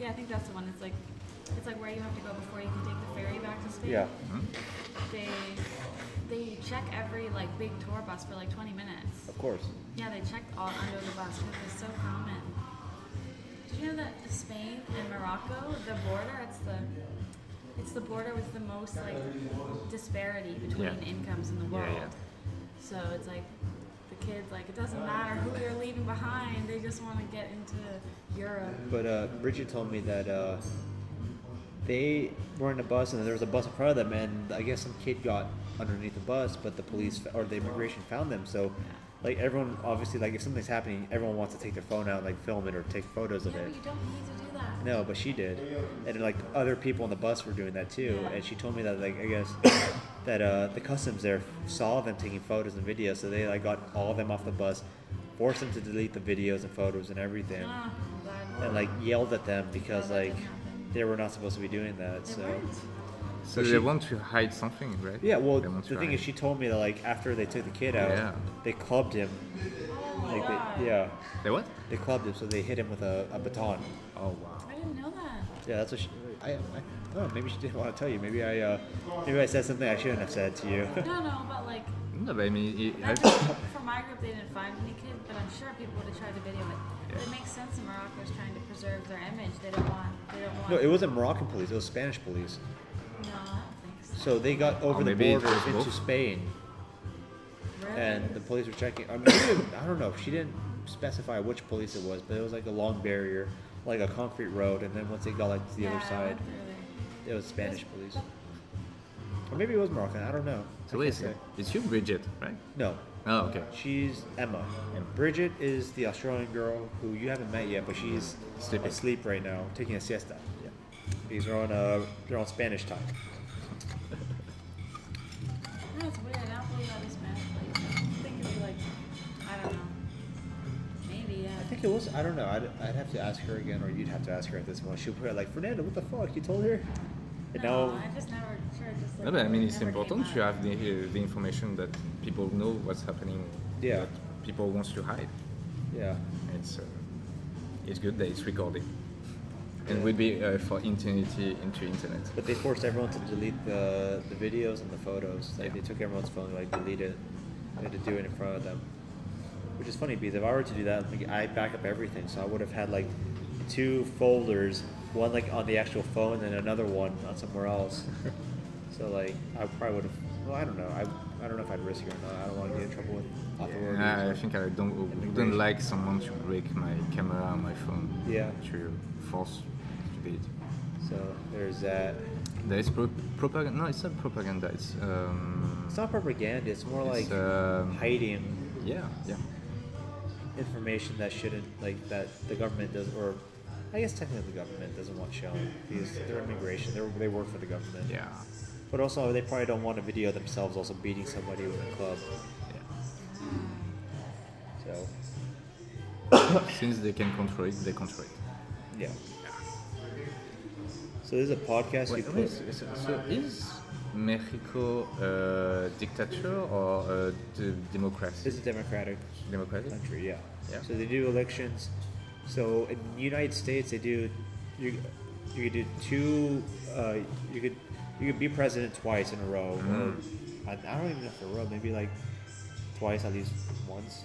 Yeah, I think that's the one. It's like it's like where you have to go before you can take the ferry back to Spain. Yeah. They they check every like big tour bus for like 20 minutes. Of course. Yeah, they checked all under the bus because it's so common. Did you know that Spain and Morocco, the border, it's the it's the border with the most like disparity between Yeah. incomes in the Yeah, world. yeah. So it's like the kids like it doesn't matter who you're leaving behind, they just want to get into Europe. But uh, Bridget told me that uh, they were in a bus and there was a bus in front of them, and I guess some kid got underneath the bus, but the police or the immigration found them. So, like everyone, obviously, like if something's happening, everyone wants to take their phone out, and, like film it or take photos Yeah, of but it. you don't need to do that. No, but she did, and like other people on the bus were doing that too. Yeah. And she told me that like I guess that uh, the customs there saw them taking photos and videos, so they like got all of them off the bus, forced them to delete the videos and photos and everything, Ah, and like yelled at them because like they were not supposed to be doing that. They So weren't. So But they she- want to hide something, right? yeah, well the thing hide. is, she told me that like after they took the kid out, Yeah. they clubbed him. Oh Like they, yeah, They what? they clubbed him, so they hit him with a, a baton. Oh wow. I didn't know that. Yeah, that's what she. I, I, oh, maybe she didn't want to tell you. Maybe I, uh, maybe I said something I shouldn't have said to you. No, no, but like No, but I mean, it, I- for my group, they didn't find any kids, but I'm sure people would have tried to video it. But Yeah. it makes sense that Morocco is trying to preserve their image. They don't want. They don't want. no, it wasn't Moroccan police. It was Spanish police. No, I don't think so. So they got over oh, the Oh, maybe border was into both. Spain, Really? and the police were checking. I, mean, I don't know. If she didn't specify which police it was, but it was like a long barrier, like a concrete road, and then once they got like to the yeah, other I side, went through there. it was Spanish police. Or maybe it was Moroccan. I don't know. so I wait, can't so say. it's you, Bridget, right? No, Oh, okay. She's Emma. Emma. Bridget is the Australian girl who you haven't met yet, but she's Sleeping. asleep right now, taking a siesta. Yeah. These are on uh, they're on Spanish time. No, weird. I don't believe that was Spanish place. I think it'd like, I don't know. Maybe yeah. I think it was. I don't know. I'd, I'd have to ask her again, or you'd have to ask her at this point. She'll put it like Fernando, what the fuck? You told her? And no, now, I just never. Sure, just like. No, but I mean, it's important to have the, uh, the information that people know what's happening. Yeah. That people wants to hide. yeah. It's uh, it's good that it's recorded, and would be uh, for eternity into internet. But they forced everyone to delete the the videos and the photos. Like Yeah. they took everyone's phone, like delete it. They had to do it in front of them. Which is funny because if I were to do that, like I back up everything, so I would have had like two folders, one like on the actual phone and another one on somewhere else. [LAUGHS] so like I probably would have. Well, I don't know. I, I don't know if I'd risk it or not. I don't want to get in trouble with authorities. I think I don't wouldn't like someone to break my camera on my phone. Yeah. To force it. So there's that. There is pro- propaganda. No, it's not propaganda. It's um. It's not propaganda. It's more it's, like um, hiding yeah, yeah. information that shouldn't like that the government does or I guess technically the government doesn't want shown because they're immigration. They they work for the government. Yeah. But also, they probably don't want a video of themselves also beating somebody with a club. So [COUGHS] Since they can control it, they control it. yeah. So this is a podcast you Wait, put. wait, so, so is Mexico a dictature or a d- democracy? Is a democratic democratic? country, yeah. Yeah. So they do elections. So in the United States, they do you you could do two. Uh, you could you could be president twice in a row, or I, I don't even know if a row, maybe like twice at least once.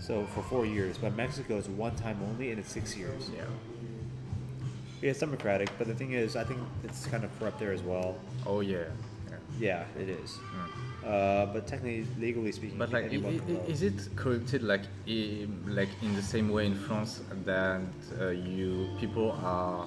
So for four years, but Mexico is one time only, and it's six years. Yeah. Yeah, it's democratic, but the thing is, I think it's kind of corrupt there as well. Oh yeah. yeah. It is. Uh, but technically, legally speaking, But like, i- anyone i- is it corrupted like like in the same way in France that uh, you people are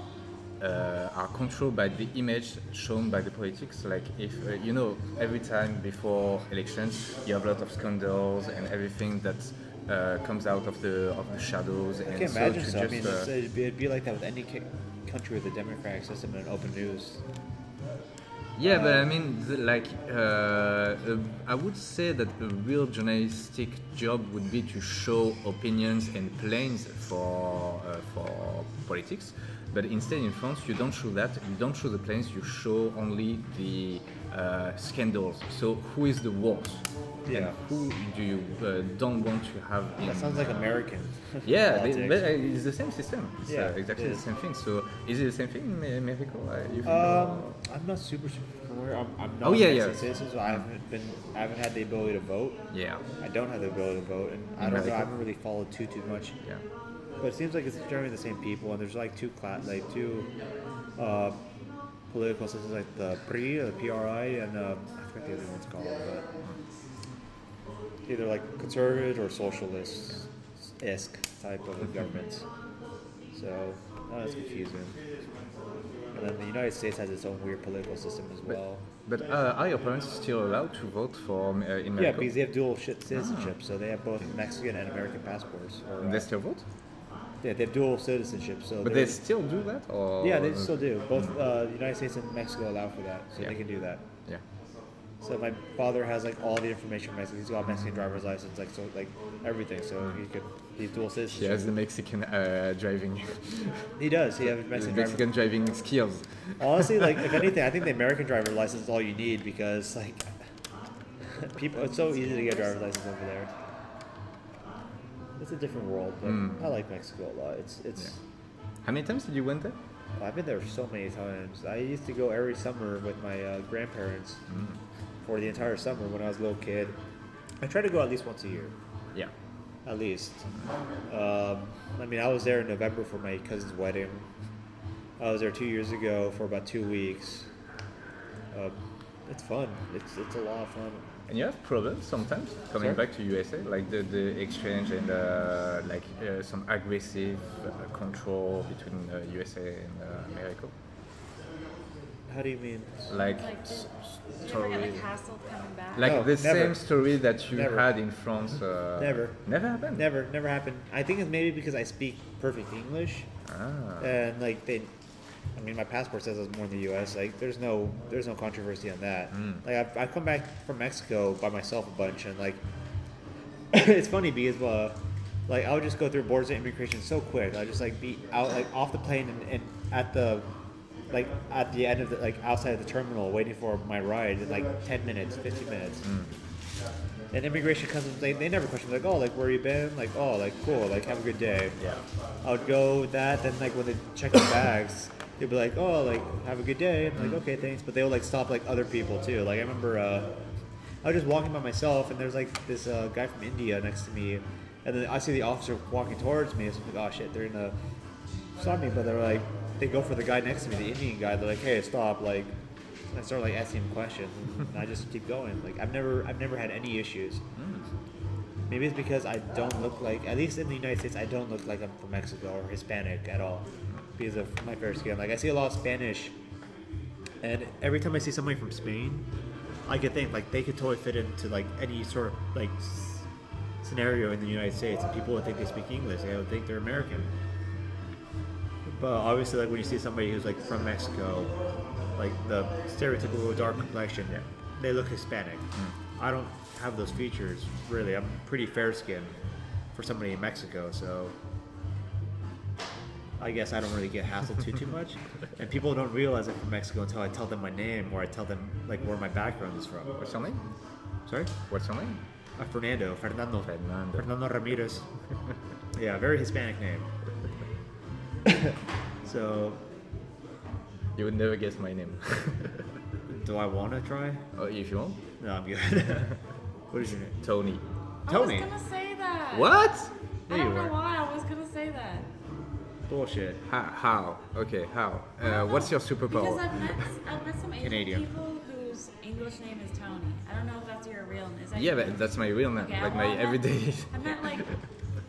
uh, are controlled by the image shown by the politics? Like if uh, you know every time before elections you have a lot of scandals and everything that uh, comes out of the of the shadows. I and can so imagine so. I mean, uh, it'd, be, it'd be like that with any country with a democratic system and open news. Yeah, but I mean, the, like, uh, uh, I would say that a real journalistic job would be to show opinions and plans for uh, for politics. But instead, in France, you don't show that. You don't show the plans. You show only the uh, scandals. So, who is the worst? Yeah. And who do you uh, don't want to have in? That sounds like American. [LAUGHS] Yeah, they- but uh, it's the same system. It's Yeah, uh, exactly the same thing. So, is it the same thing in Mexico? Uh, Um, I'm not super super familiar. I'm, I'm not Oh, a yeah, Mexican yeah. citizen, so I haven't been, I haven't had the ability to vote. yeah. I don't have the ability to vote, and I don't know. I haven't really followed too too much. Yeah. But it seems like it's generally the same people, and there's like two class, like two uh, political systems, like the PRI, the PRI, and uh, I forget the other one's called, but either like conservative or socialist esque type of governments. So oh, that's confusing. And then the United States has its own weird political system as well. But uh, are your parents still allowed to vote for um, uh, in Yeah, because they have dual shit citizenship, so they have both Mexican and American passports. Or, And uh, they still vote? Yeah, they have dual citizenship, so But they're- still do that, or Yeah, they still do. Both uh, the United States and Mexico allow for that, so Yeah. they can do that. Yeah. So my father has like all the information from Mexico. He's got a Mexican driver's license, like so, like everything. So he could he's dual citizenship. He has the Mexican uh, driving, He does. He has Mexican, Mexican driving skills. Honestly, like if [LAUGHS] anything, I think the American driver's license is all you need because like [LAUGHS] people, it's so easy to get a driver's license over there. It's a different world, but I like Mexico a lot. It's it's. How many times did you went there? I've been there so many times. I used to go every summer with my uh, grandparents for the entire summer when I was a little kid. I try to go at least once a year, Yeah. at least. Um, I mean, I was there in November for my cousin's wedding. I was there two years ago for about two weeks. Um, it's fun. It's it's a lot of fun. And you have problems sometimes coming Sorry? back to USA, like the, the exchange and uh, like uh, some aggressive uh, control between uh, USA and uh, America. How do you mean? Like Like, s- did, did you ever get story, like hassled coming back? like No, the never. same story that you Never. had in France. Uh, Never. Never happened. Never, never happened. I think it's maybe because I speak perfect English. Ah. and like they I mean my passport says I was born in the US like there's no there's no controversy on that. Like I've, I've come back from Mexico by myself a bunch and like [COUGHS] it's funny because uh, like I would just go through borders and immigration so quick. I'd just like be out like off the plane and, and at the like at the end of the like outside of the terminal waiting for my ride in like 10 minutes 15 minutes. And immigration customs they, they never question like oh like where you been? Like oh like cool like have a good day. Yeah. I would go that. Then like when they check the bags, they'd be like, "Oh, like have a good day." And I'm like, "Okay, thanks." But they would like stop like other people too. Like I remember, uh, I was just walking by myself, and there's like this uh, guy from India next to me, and then I see the officer walking towards me. So I'm like, "Oh shit, they're gonna stop me." But they're like, they go for the guy next to me, the Indian guy. They're like, "Hey, stop!" Like, I start like asking him questions, and I just keep going. Like I've never, I've never had any issues. Maybe it's because I don't look like, at least in the United States, I don't look like I'm from Mexico or Hispanic at all because of my fair skin. Like I see a lot of Spanish, and every time I see somebody from Spain, I could think like they could totally fit into like any sort of like s- scenario in the United States, and people would think they speak English. They would think they're American. But obviously, like when you see somebody who's like from Mexico, like the stereotypical dark complexion, they look Hispanic. Mm. I don't have those features really. I'm pretty fair skinned for somebody in Mexico, so I guess I don't really get hassled too too much. [LAUGHS] And people don't realize I'm from Mexico until I tell them my name or I tell them like where my background is from. What's your name? Sorry, What's your name? uh, Fernando, Fernando, Fernando. Fernando Ramirez. [LAUGHS] yeah, very Hispanic name. [LAUGHS] so, You would never guess my name. do I want to try? oh, if you want, No, I'm good. what is your name? Tony. Tony. I was gonna say that. What? I There you don't know were. why I was gonna say that. Bullshit. How? how? Okay, how? Uh, what's your Because superpower? I've met, I've met some Asian Canadian. people whose English name is Tony. I don't know if that's your real name. Is that Yeah, your- but that's my real name, Okay, like well, my I met- everyday. I've [LAUGHS] met like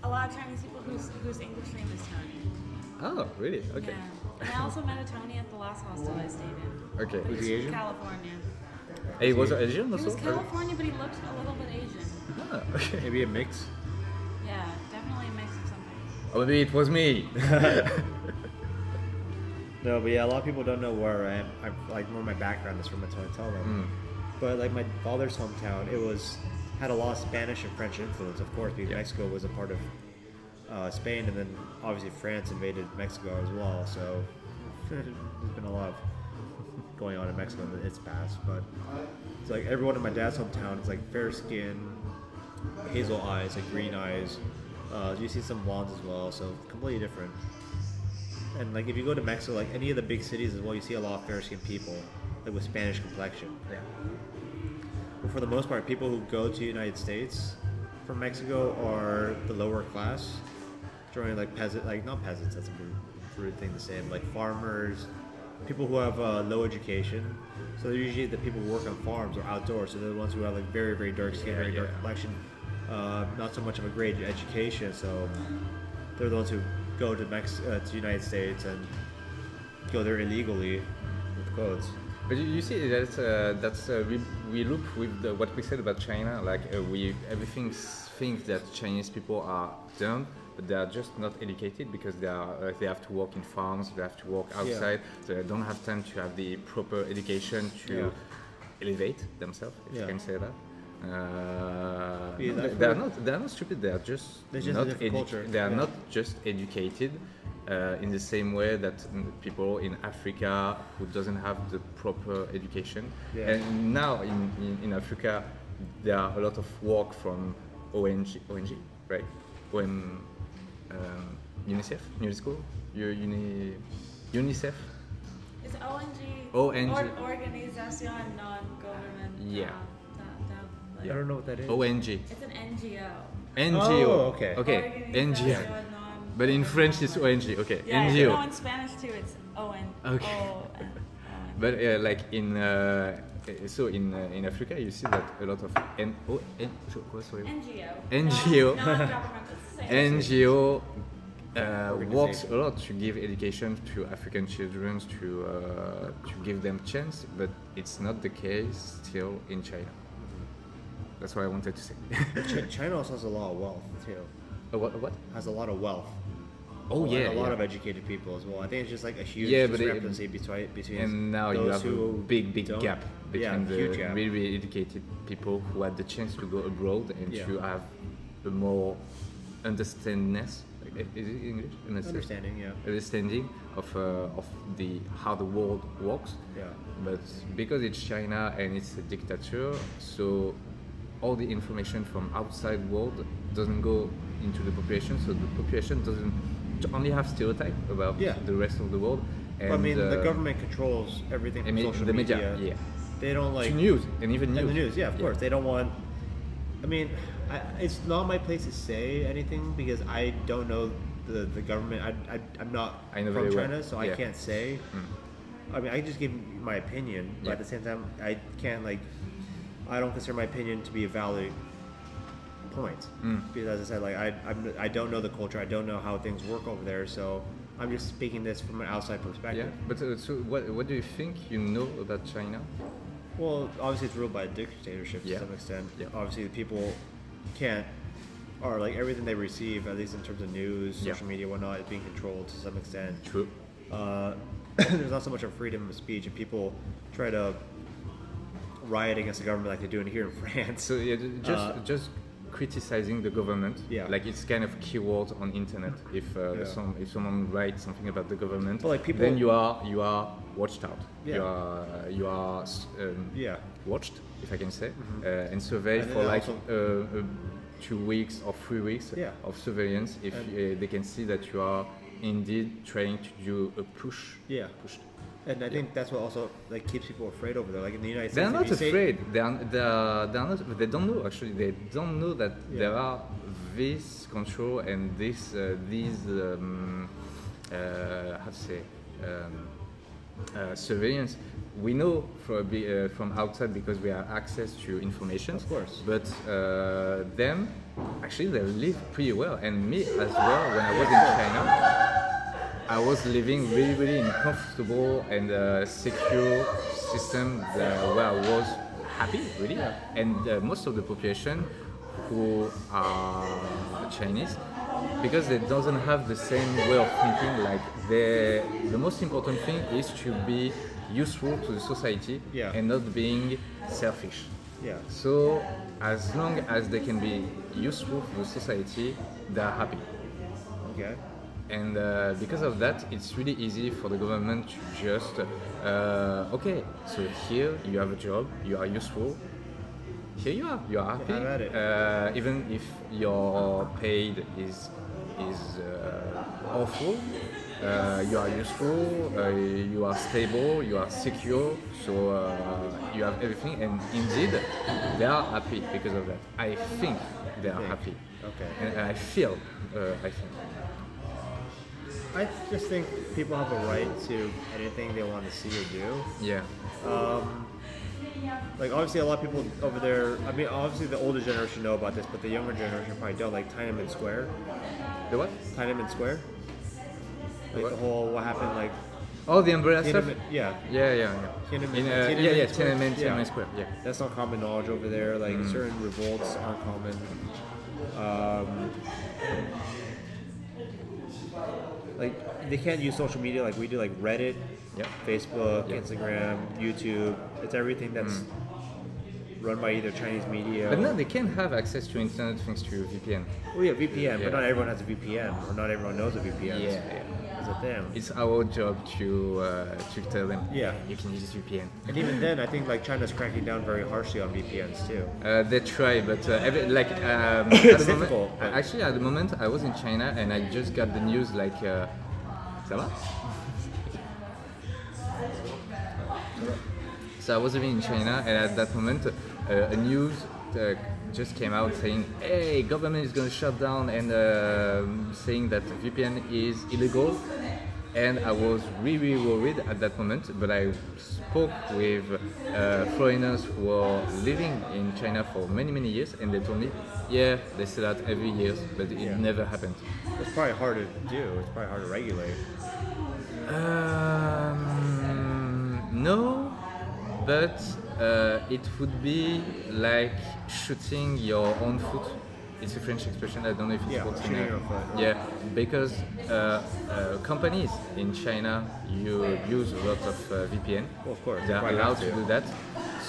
a lot of Chinese people whose whose English name is Tony. oh, really? Okay. Yeah. And I also met a Tony at the last hostel I stayed in. Okay. He Was was he Asian? California. Hey, was it Asian He was California, but he looked a little bit Asian. Ah, [LAUGHS] okay. Maybe a mix. Oh, maybe it was me. [LAUGHS] No, but yeah, a lot of people don't know where I am. I'm like where my background is from until I tell them. But like my father's hometown, it was had a lot of Spanish and French influence, of course, because Yeah. Mexico was a part of uh, Spain, and then obviously France invaded Mexico as well. So [LAUGHS] there's been a lot of going on in Mexico in its past. But it's like everyone in my dad's hometown is like fair skin, hazel eyes, like green eyes. Uh, you see some blondes as well, so completely different. And like if you go to Mexico, like any of the big cities as well, you see a lot of fair skinned people, like with Spanish complexion. yeah. But for the most part, people who go to the United States from Mexico are the lower class, joining like peasant, like not peasants. That's a rude, rude thing to say, but like farmers, people who have uh, low education. So they're usually the people who work on farms or outdoors. So they're the ones who have like very very dark skin, Yeah, very dark complexion, uh, not so much of a great education. So they're the ones who go to Mex- uh, to the United States and go there illegally with clothes. But you, see, that's uh, that's uh, we, we look with the, what we said about China. Like uh, we everything thinks that Chinese people are dumb, but they are just not educated because they are uh, they have to work in farms, they have to work outside, so they don't have time to have the proper education to Yeah. elevate themselves, if Yeah. you can say that. Uh, Yeah, no, they are what- not they are not stupid. They are just They're just not different culture. They are Yeah. not just educated uh, in the same way that people in Africa who doesn't have the proper education. Yeah. And now in, in, in Africa, there are a lot of work from ONG, ONG right? When um, UNICEF, UNESCO, U- Uni, UNICEF. It's ONG. ONG. Or, Organización Non-Government. Yeah. uh, da- da- I don't know what that is. ONG. It's an NGO. NGO. Oh, okay. Okay, Organización NGO. But in French it's ONG. Okay, Yeah, NGO. no, in Spanish too, it's ON. Okay. O-N- [LAUGHS] But uh, like in uh, so in uh, in Africa, you see that a lot of N O N so- sorry? NGO. NGO. Non- Non-governmental. It's the same. NGO uh, works a lot to give education to African children to uh, to give them chance, but it's not the case still in China. That's what I wanted to say. Ch- China also has a lot of wealth too. Uh, what? What? Has a lot of wealth. Oh and yeah, a lot yeah. of educated people as well. I think it's just like a huge Yeah, but it- discrepancy between between and now you have a big, big don't- gap between yeah, the gap. really, really educated people who had the chance to go abroad and Yeah. to have a more understandingness. Is it English? understanding. Yeah, Understanding of uh, of the how the world works. yeah, But because it's China and it's a dictature, so all the information from outside world doesn't go into the population. So the population doesn't only have stereotype about Yeah. the rest of the world. And, I mean, the uh, government controls everything I from mean, social the media, media. yeah. They don't like to news and even news. And the news, yeah, of course. They don't want. I mean, I, it's not my place to say anything because I don't know the, the government. I, I, I'm not from very well. China, so I can't say. I mean, I just give my opinion, but Yeah. at the same time, I can't like. I don't consider my opinion to be a valid point Mm. because, as I said, like I, I'm, I don't know the culture. I don't know how things work over there, so I'm just speaking this from an outside perspective. Yeah, but uh, so what, what do you think you know about China? Well, obviously it's ruled by a dictatorship to Yeah. some extent. Yeah. Obviously, the people can't or like everything they receive, at least in terms of news, Yeah. social media, whatnot, is being controlled to some extent. True. Uh, [COUGHS] there's not so much of freedom of speech, and people try to riot against the government like they're doing here in [LAUGHS] France. So yeah, just Uh, just criticizing the government. Yeah. Like it's kind of keyword on internet. If uh, Yeah. some if someone writes something about the government, But, like, people- then you are you are watched out. You Yeah. are you are um, Yeah. watched, if I can say, uh, and surveyed And for like uh, uh, two weeks or three weeks Yeah. of surveillance. If uh, they can see that you are indeed trying to do a push. Yeah. Push. And I think that's what also like keeps people afraid over there. Like in the United States, They're not afraid. They are, they are, they are not. They don't know actually. They don't know that Yeah. there are this control and this uh, these um, uh, how to say um, uh, surveillance. We know from, uh, from outside because we have access to information. Of course. But uh, them, actually, they live pretty well. And me as well. When I was in China, I was living really, really in a comfortable and uh, secure system that, where I was happy, really. And uh, most of the population who are Chinese, because they doesn't have the same way of thinking. Like they, the most important thing is to be useful to the society Yeah. and not being selfish. Yeah. So as long as they can be useful to the society, they are happy. Okay. And uh, because of that, it's really easy for the government to just, uh, okay, so here you have a job, you are useful, here you are, you are happy. Uh, even if your paid is is uh, awful, uh, you are useful, uh, you are stable, you are secure, so uh, you have everything. And indeed, they are happy because of that. I think they are happy. Okay. And I feel, uh, I think. I just think people have a right to anything they want to see or do. Yeah. Um, like obviously a lot of people over there. I mean, obviously the older generation know about this, but the younger generation probably don't. Like Tiananmen Square, The what? Tiananmen Square. Like What? the whole what happened like Oh, the umbrella stuff. Yeah. Yeah, yeah, yeah. Tiananmen- In, uh, Tiananmen yeah, yeah, Square? Tiananmen, Yeah. Square. Yeah. That's not common knowledge over there. Like Mm. certain revolts aren't common. Um, like they can't use social media like we do, like Reddit, Yep. Facebook, Yep. Instagram, YouTube. It's everything that's run by either Chinese media. Mm. But now they can have access to internet thanks to VPN. oh yeah, VPN, Yeah. but not everyone has a VPN, or not everyone knows a VPN. Yeah, yeah. Thing. It's our job to uh, to tell them. Yeah. You can use VPN. And even then, I think like China's cracking down very harshly on VPNs too. Uh, they try, but uh, every, like um, It's [COUGHS] at the moment, but- actually at the moment I was in China and I just got the news like, uh? So I was living in China, and at that moment, uh, a news uh, just came out saying, "Hey, government is going to shut down," and um saying that VPN is illegal. And I was really, really worried at that moment. But I spoke with uh, foreigners who were living in China for many, many years, and they told me, "Yeah, they say that every year, but it Yeah. never happened." It's probably hard to do. It's probably hard to regulate. Um, no, but uh, it would be like shooting your own foot. It's a French expression. I don't know if it's Yeah, called in, shooting uh, your own foot. Yeah, because uh, uh, companies in China you use a lot of uh, VPN. Well, of course, they are allowed to do that.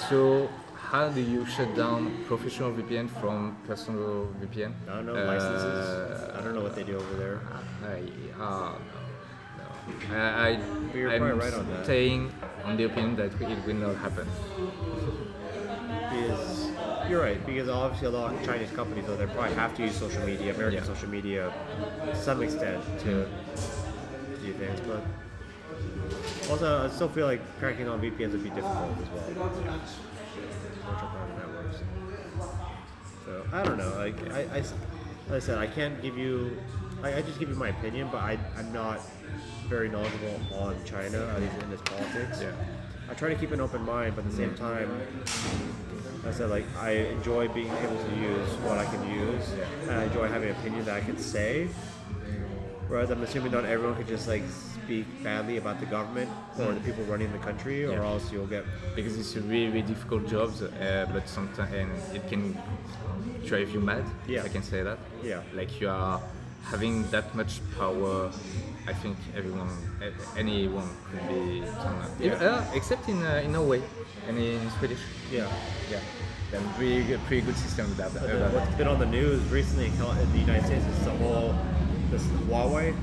So how do you shut down professional VPN from personal VPN? I don't know Uh, licenses. I don't know what they do over there. I, uh, no. I, I, I'm right on that. staying on the opinion that it will not happen. Because you're right. Because obviously a lot of Chinese companies though they probably have to use social media, American Yeah. social media, to some extent to do things. But also, I still feel like cracking on VPNs would be difficult as well. Virtual private networks. So I don't know. Like I, I like I said, I can't give you. I, I just give you my opinion, but I, I'm not very knowledgeable on China, at least in its politics. Yeah. I try to keep an open mind, but at the same time, I said like I enjoy being able to use what I can use, and I enjoy having an opinion that I can say. Whereas I'm assuming not everyone can just like speak badly about the government or the people running the country, or Yeah. else you'll get because it's a really, really difficult job, uh, but sometimes and it can drive you mad. Yeah. I can say that. Yeah. Like you are having that much power. I think everyone, anyone could be. someone. Yeah. Uh, except in uh, in Norway and in Swedish. yeah. Yeah. They have pretty good, pretty good system with that. But about the, that. what's been on the news recently in the United States is the whole this Huawei,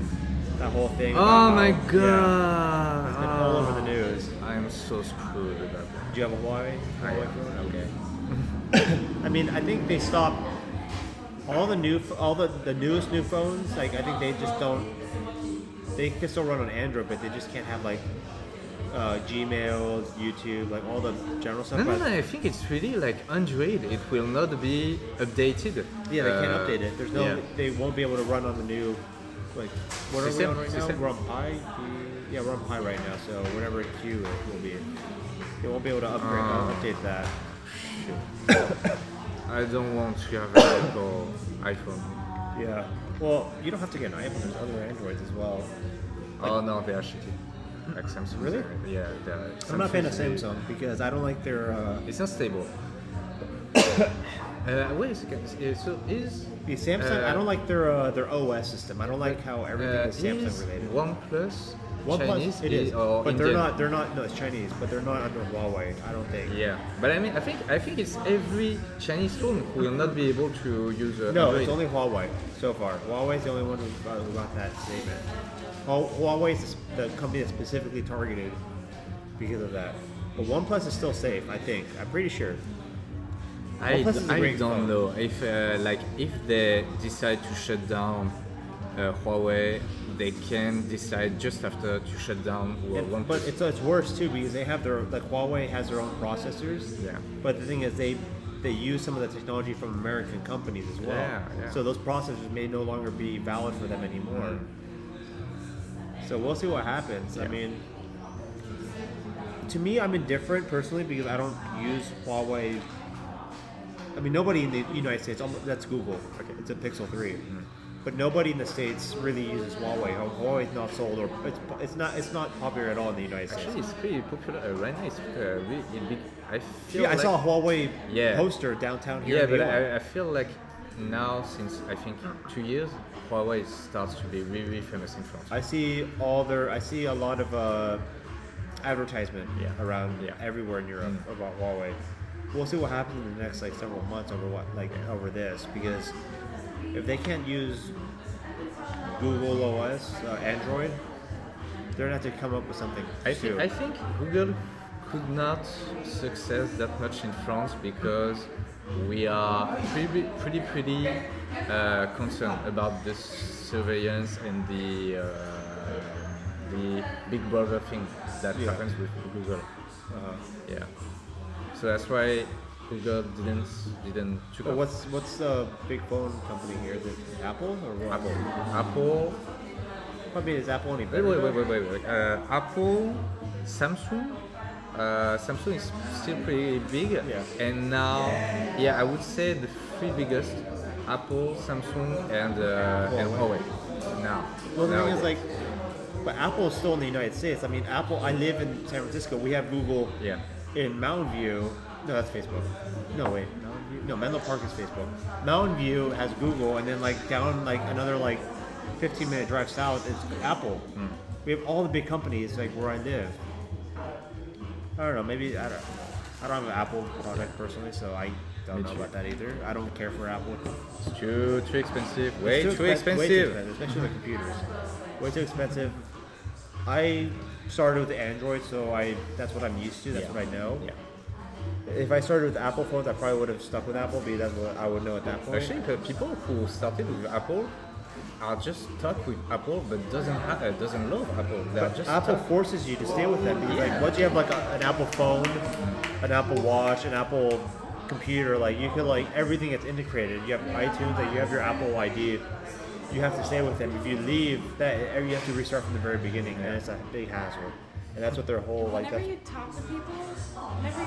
that whole thing. Oh my how- god! Yeah, it's been all over the news. I'm so screwed about that. Do you have a Huawei? I Huawei phone? okay. [COUGHS] I mean, I think they stopped all the new, all the, the newest new phones. Like, I think they just don't. They can still run on Android, but they just can't have like uh, Gmail, YouTube, like all the general stuff. No, no, no. I think it's really like Android. It will not be updated. Yeah, they can't Uh, update it. There's no. yeah. They won't be able to run on the new. Like, what are System? we on right System? now? We're on Pie. Q- Yeah, we're on Pie right now. So whatever Q it will be, they won't be able to upgrade, uh, update that. [COUGHS] [COUGHS] I don't want to have an Apple iPhone. Yeah. Well, you don't have to get an iPhone. There's other Androids as well. oh no, they are shitty. Like Samsung. Really? Yeah. I'm not a fan of Samsung, because I don't like their. Uh, It's not stable. [COUGHS] uh, wait a second. Uh, So is the Samsung. I Uh, don't like their uh, their OS system. I don't like how everything uh, is Samsung related. OnePlus, Chinese? it is, or but they're not. They're not. No, it's Chinese, but they're not under Huawei. I don't think. Yeah, but I mean, I think I think it's every Chinese phone will not be able to use uh, No, Android. it's only Huawei so far. Huawei's the only one who got, who got that statement. Hu- Huawei's the, company that's specifically targeted because of that. But OnePlus is still safe, I think. I'm pretty sure. I, is a I don't phone. know if uh, like if they decide to shut down uh, Huawei, they can decide just after to shut down And- one. but it's, it's worse too because they have their like Huawei has their own processors. Yeah. But the thing is, they they use some of the technology from American companies as well. Yeah, yeah. So those processors may no longer be valid for them anymore. So we'll see what happens. I mean, to me, I'm indifferent personally because I don't use Huawei. I mean, nobody in the United States. That's Google. Okay, it's a Pixel 3 Mm-hmm. But nobody in the states really uses Huawei. Huawei is not sold, or it's, it's not it's not popular at all in the United States. Actually, it's pretty popular uh, right now. It's uh, really. I feel Yeah, I saw a Huawei Yeah. poster downtown here. Yeah, but I, I feel like now since I think two years, Huawei starts to be really, really famous in France. I see all their. I see a lot of uh, advertisement Yeah. around Yeah. everywhere in Europe Mm. about Huawei. We'll see what happens in the next like several months over what like over this because if they can't use Google OS, uh, Android, they're gonna have to come up with something I, soon. thi- I think Google could not success that much in France because we are pretty, pretty, pretty uh, concerned about the surveillance and the uh, the Big Brother thing that Yeah. happens with Google. uh, Yeah. So that's why Google didn't didn't what's what's the big phone company here? Is it Apple or what? Apple? Apple. Probably is Apple any Wait, better? wait, wait, wait, wait. wait. Uh, Apple, Samsung. Uh, Samsung is still pretty big, Yeah. and now, yeah, I would say the three biggest: Apple, Samsung, and uh, and Huawei. Now, Well, the thing is, like, but Apple is still in the United States. I mean, Apple. I live in San Francisco. We have Google. Yeah. In Mountain View, no, that's Facebook. No, wait, Mountain View. No, Menlo Park is Facebook. Mountain View has Google, and then like down like another like 15 minute drive south, is Apple. Hmm. We have all the big companies like where I live. I don't know. Maybe I don't. I don't have an Apple product personally, so I don't know too. about that either. I don't care for Apple. it's too too expensive. Way too, expen- expensive. Way too expensive, especially the computers. Way too expensive. I started with Android, so I that's what I'm used to. That's Yeah. what I know. Yeah. If I started with Apple phones, I probably would have stuck with Apple because that's what I would know at that point. Actually, the people who started with Apple are just stuck with Apple, but doesn't ha- uh, doesn't love Apple. They But just Apple stuck. forces you to stay with them because Yeah. like once you have like a, an Apple phone, an Apple Watch, an Apple computer, like you could like everything that's integrated. You have iTunes, like you have your Apple ID. You have to stay with them. If you leave, that you have to restart from the very beginning, and it's a big hassle. And that's what their whole like. Whenever you talk to people, whenever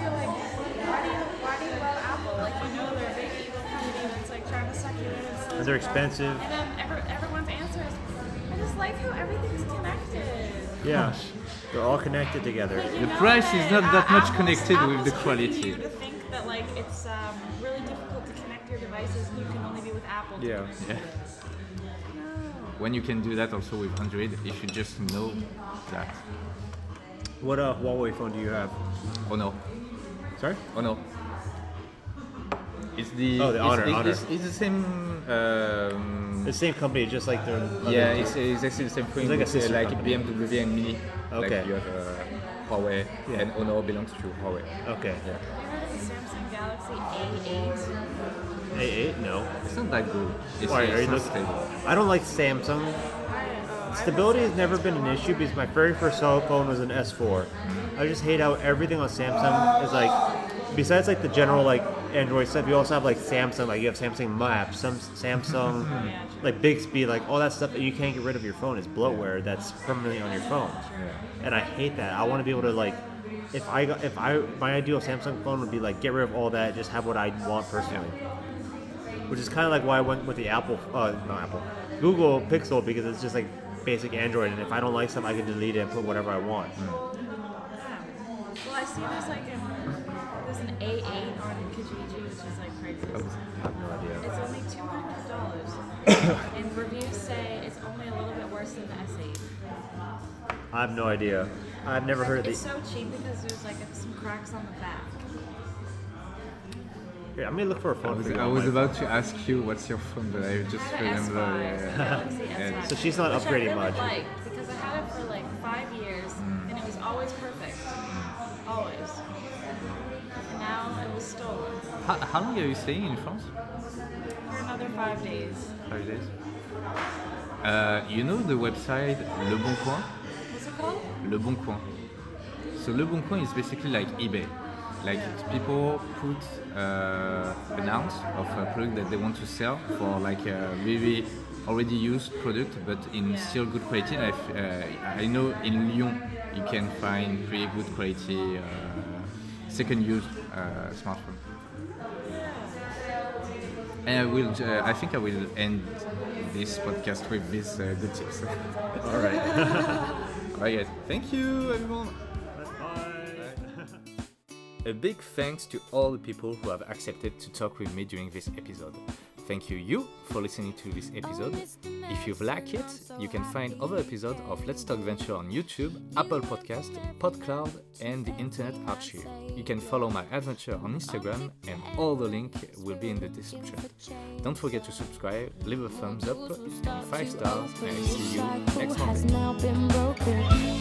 in and they're expensive. And then every, everyone's answer is, I just like how everything's connected. Yeah, [LAUGHS] they're all connected together. The price is not that much Apple's- connected with the quality. tricking You to think that like it's um, really difficult to connect your devices. You can only be with Apple. to Yeah. Yeah. it. When you can do that also with Android, if you just know that. What uh, Huawei phone do you have? Oh no. Sorry. Oh no. It's the. Oh, the it's, Honor, it's, Honor. It's, it's the same. Um, The same company, just like their. other- yeah, it's, it's actually the same thing. It's like a with, uh, sister like company. BMW and Mini. Like Okay. you have uh, Huawei, Yeah. and Honor belongs to Huawei. Okay. Yeah. Have you heard the Samsung Galaxy A8? A8? No. It's not that good. It's, Why, it's not look- stable. I don't like Samsung. I, I Stability has never been an issue because my very first cell phone was an S4. I just hate how everything on Samsung is like. Besides like the general like Android stuff, you also have like Samsung, like you have Samsung Maps, some Samsung, [LAUGHS] like Bixby, like all that stuff that you can't get rid of your phone is bloatware that's permanently on your phone, and I hate that. I want to be able to like, if I got, if I my ideal Samsung phone would be like get rid of all that, just have what I want personally. Which is kind of like why I went with the Apple, uh, not Apple, Google Pixel because it's just like basic Android, and if I don't like something, I can delete it and put whatever I want. Well, I see there's like a, there's an A8 on is. I have no idea. It's only two hundred dollars, [COUGHS] and reviews say it's only a little bit worse than the S8. I have no idea. I've never heard of It's the. so cheap because there's like some cracks on the back. Here, I'm gonna look for a I phone was. I was my about to ask you what's your phone, but I just I have remember. S5, yeah. Galaxy S5. So she's not which upgrading I really much. Liked because I had it for like five years How, how long are you staying in France? for another five days. Five days. Uh, you know the website Le Bon Coin? What's it called? Le Bon Coin. So Le Bon Coin is basically like eBay. Like people put uh, an ounce of a product that they want to sell for like a really already used product, but in Yeah. still good quality. I, uh, I know in Lyon you can find pretty good quality uh, second used uh, smartphone. And I will. Uh, I think I will end this podcast with these uh, good tips. [LAUGHS] All right. [LAUGHS] Alright, guys. Thank you, everyone. [LAUGHS] A big thanks to all the people who have accepted to talk with me during this episode. Thank you, you, for listening to this episode. If you've liked it, you can find other episodes of Let's Talk Venture on YouTube, Apple Podcast, PodCloud, and the Internet Archive. You can follow my adventure on Instagram, and all the link will be in the description. Don't forget to subscribe, leave a thumbs up, and five stars, and I see you next Monday. now been broken.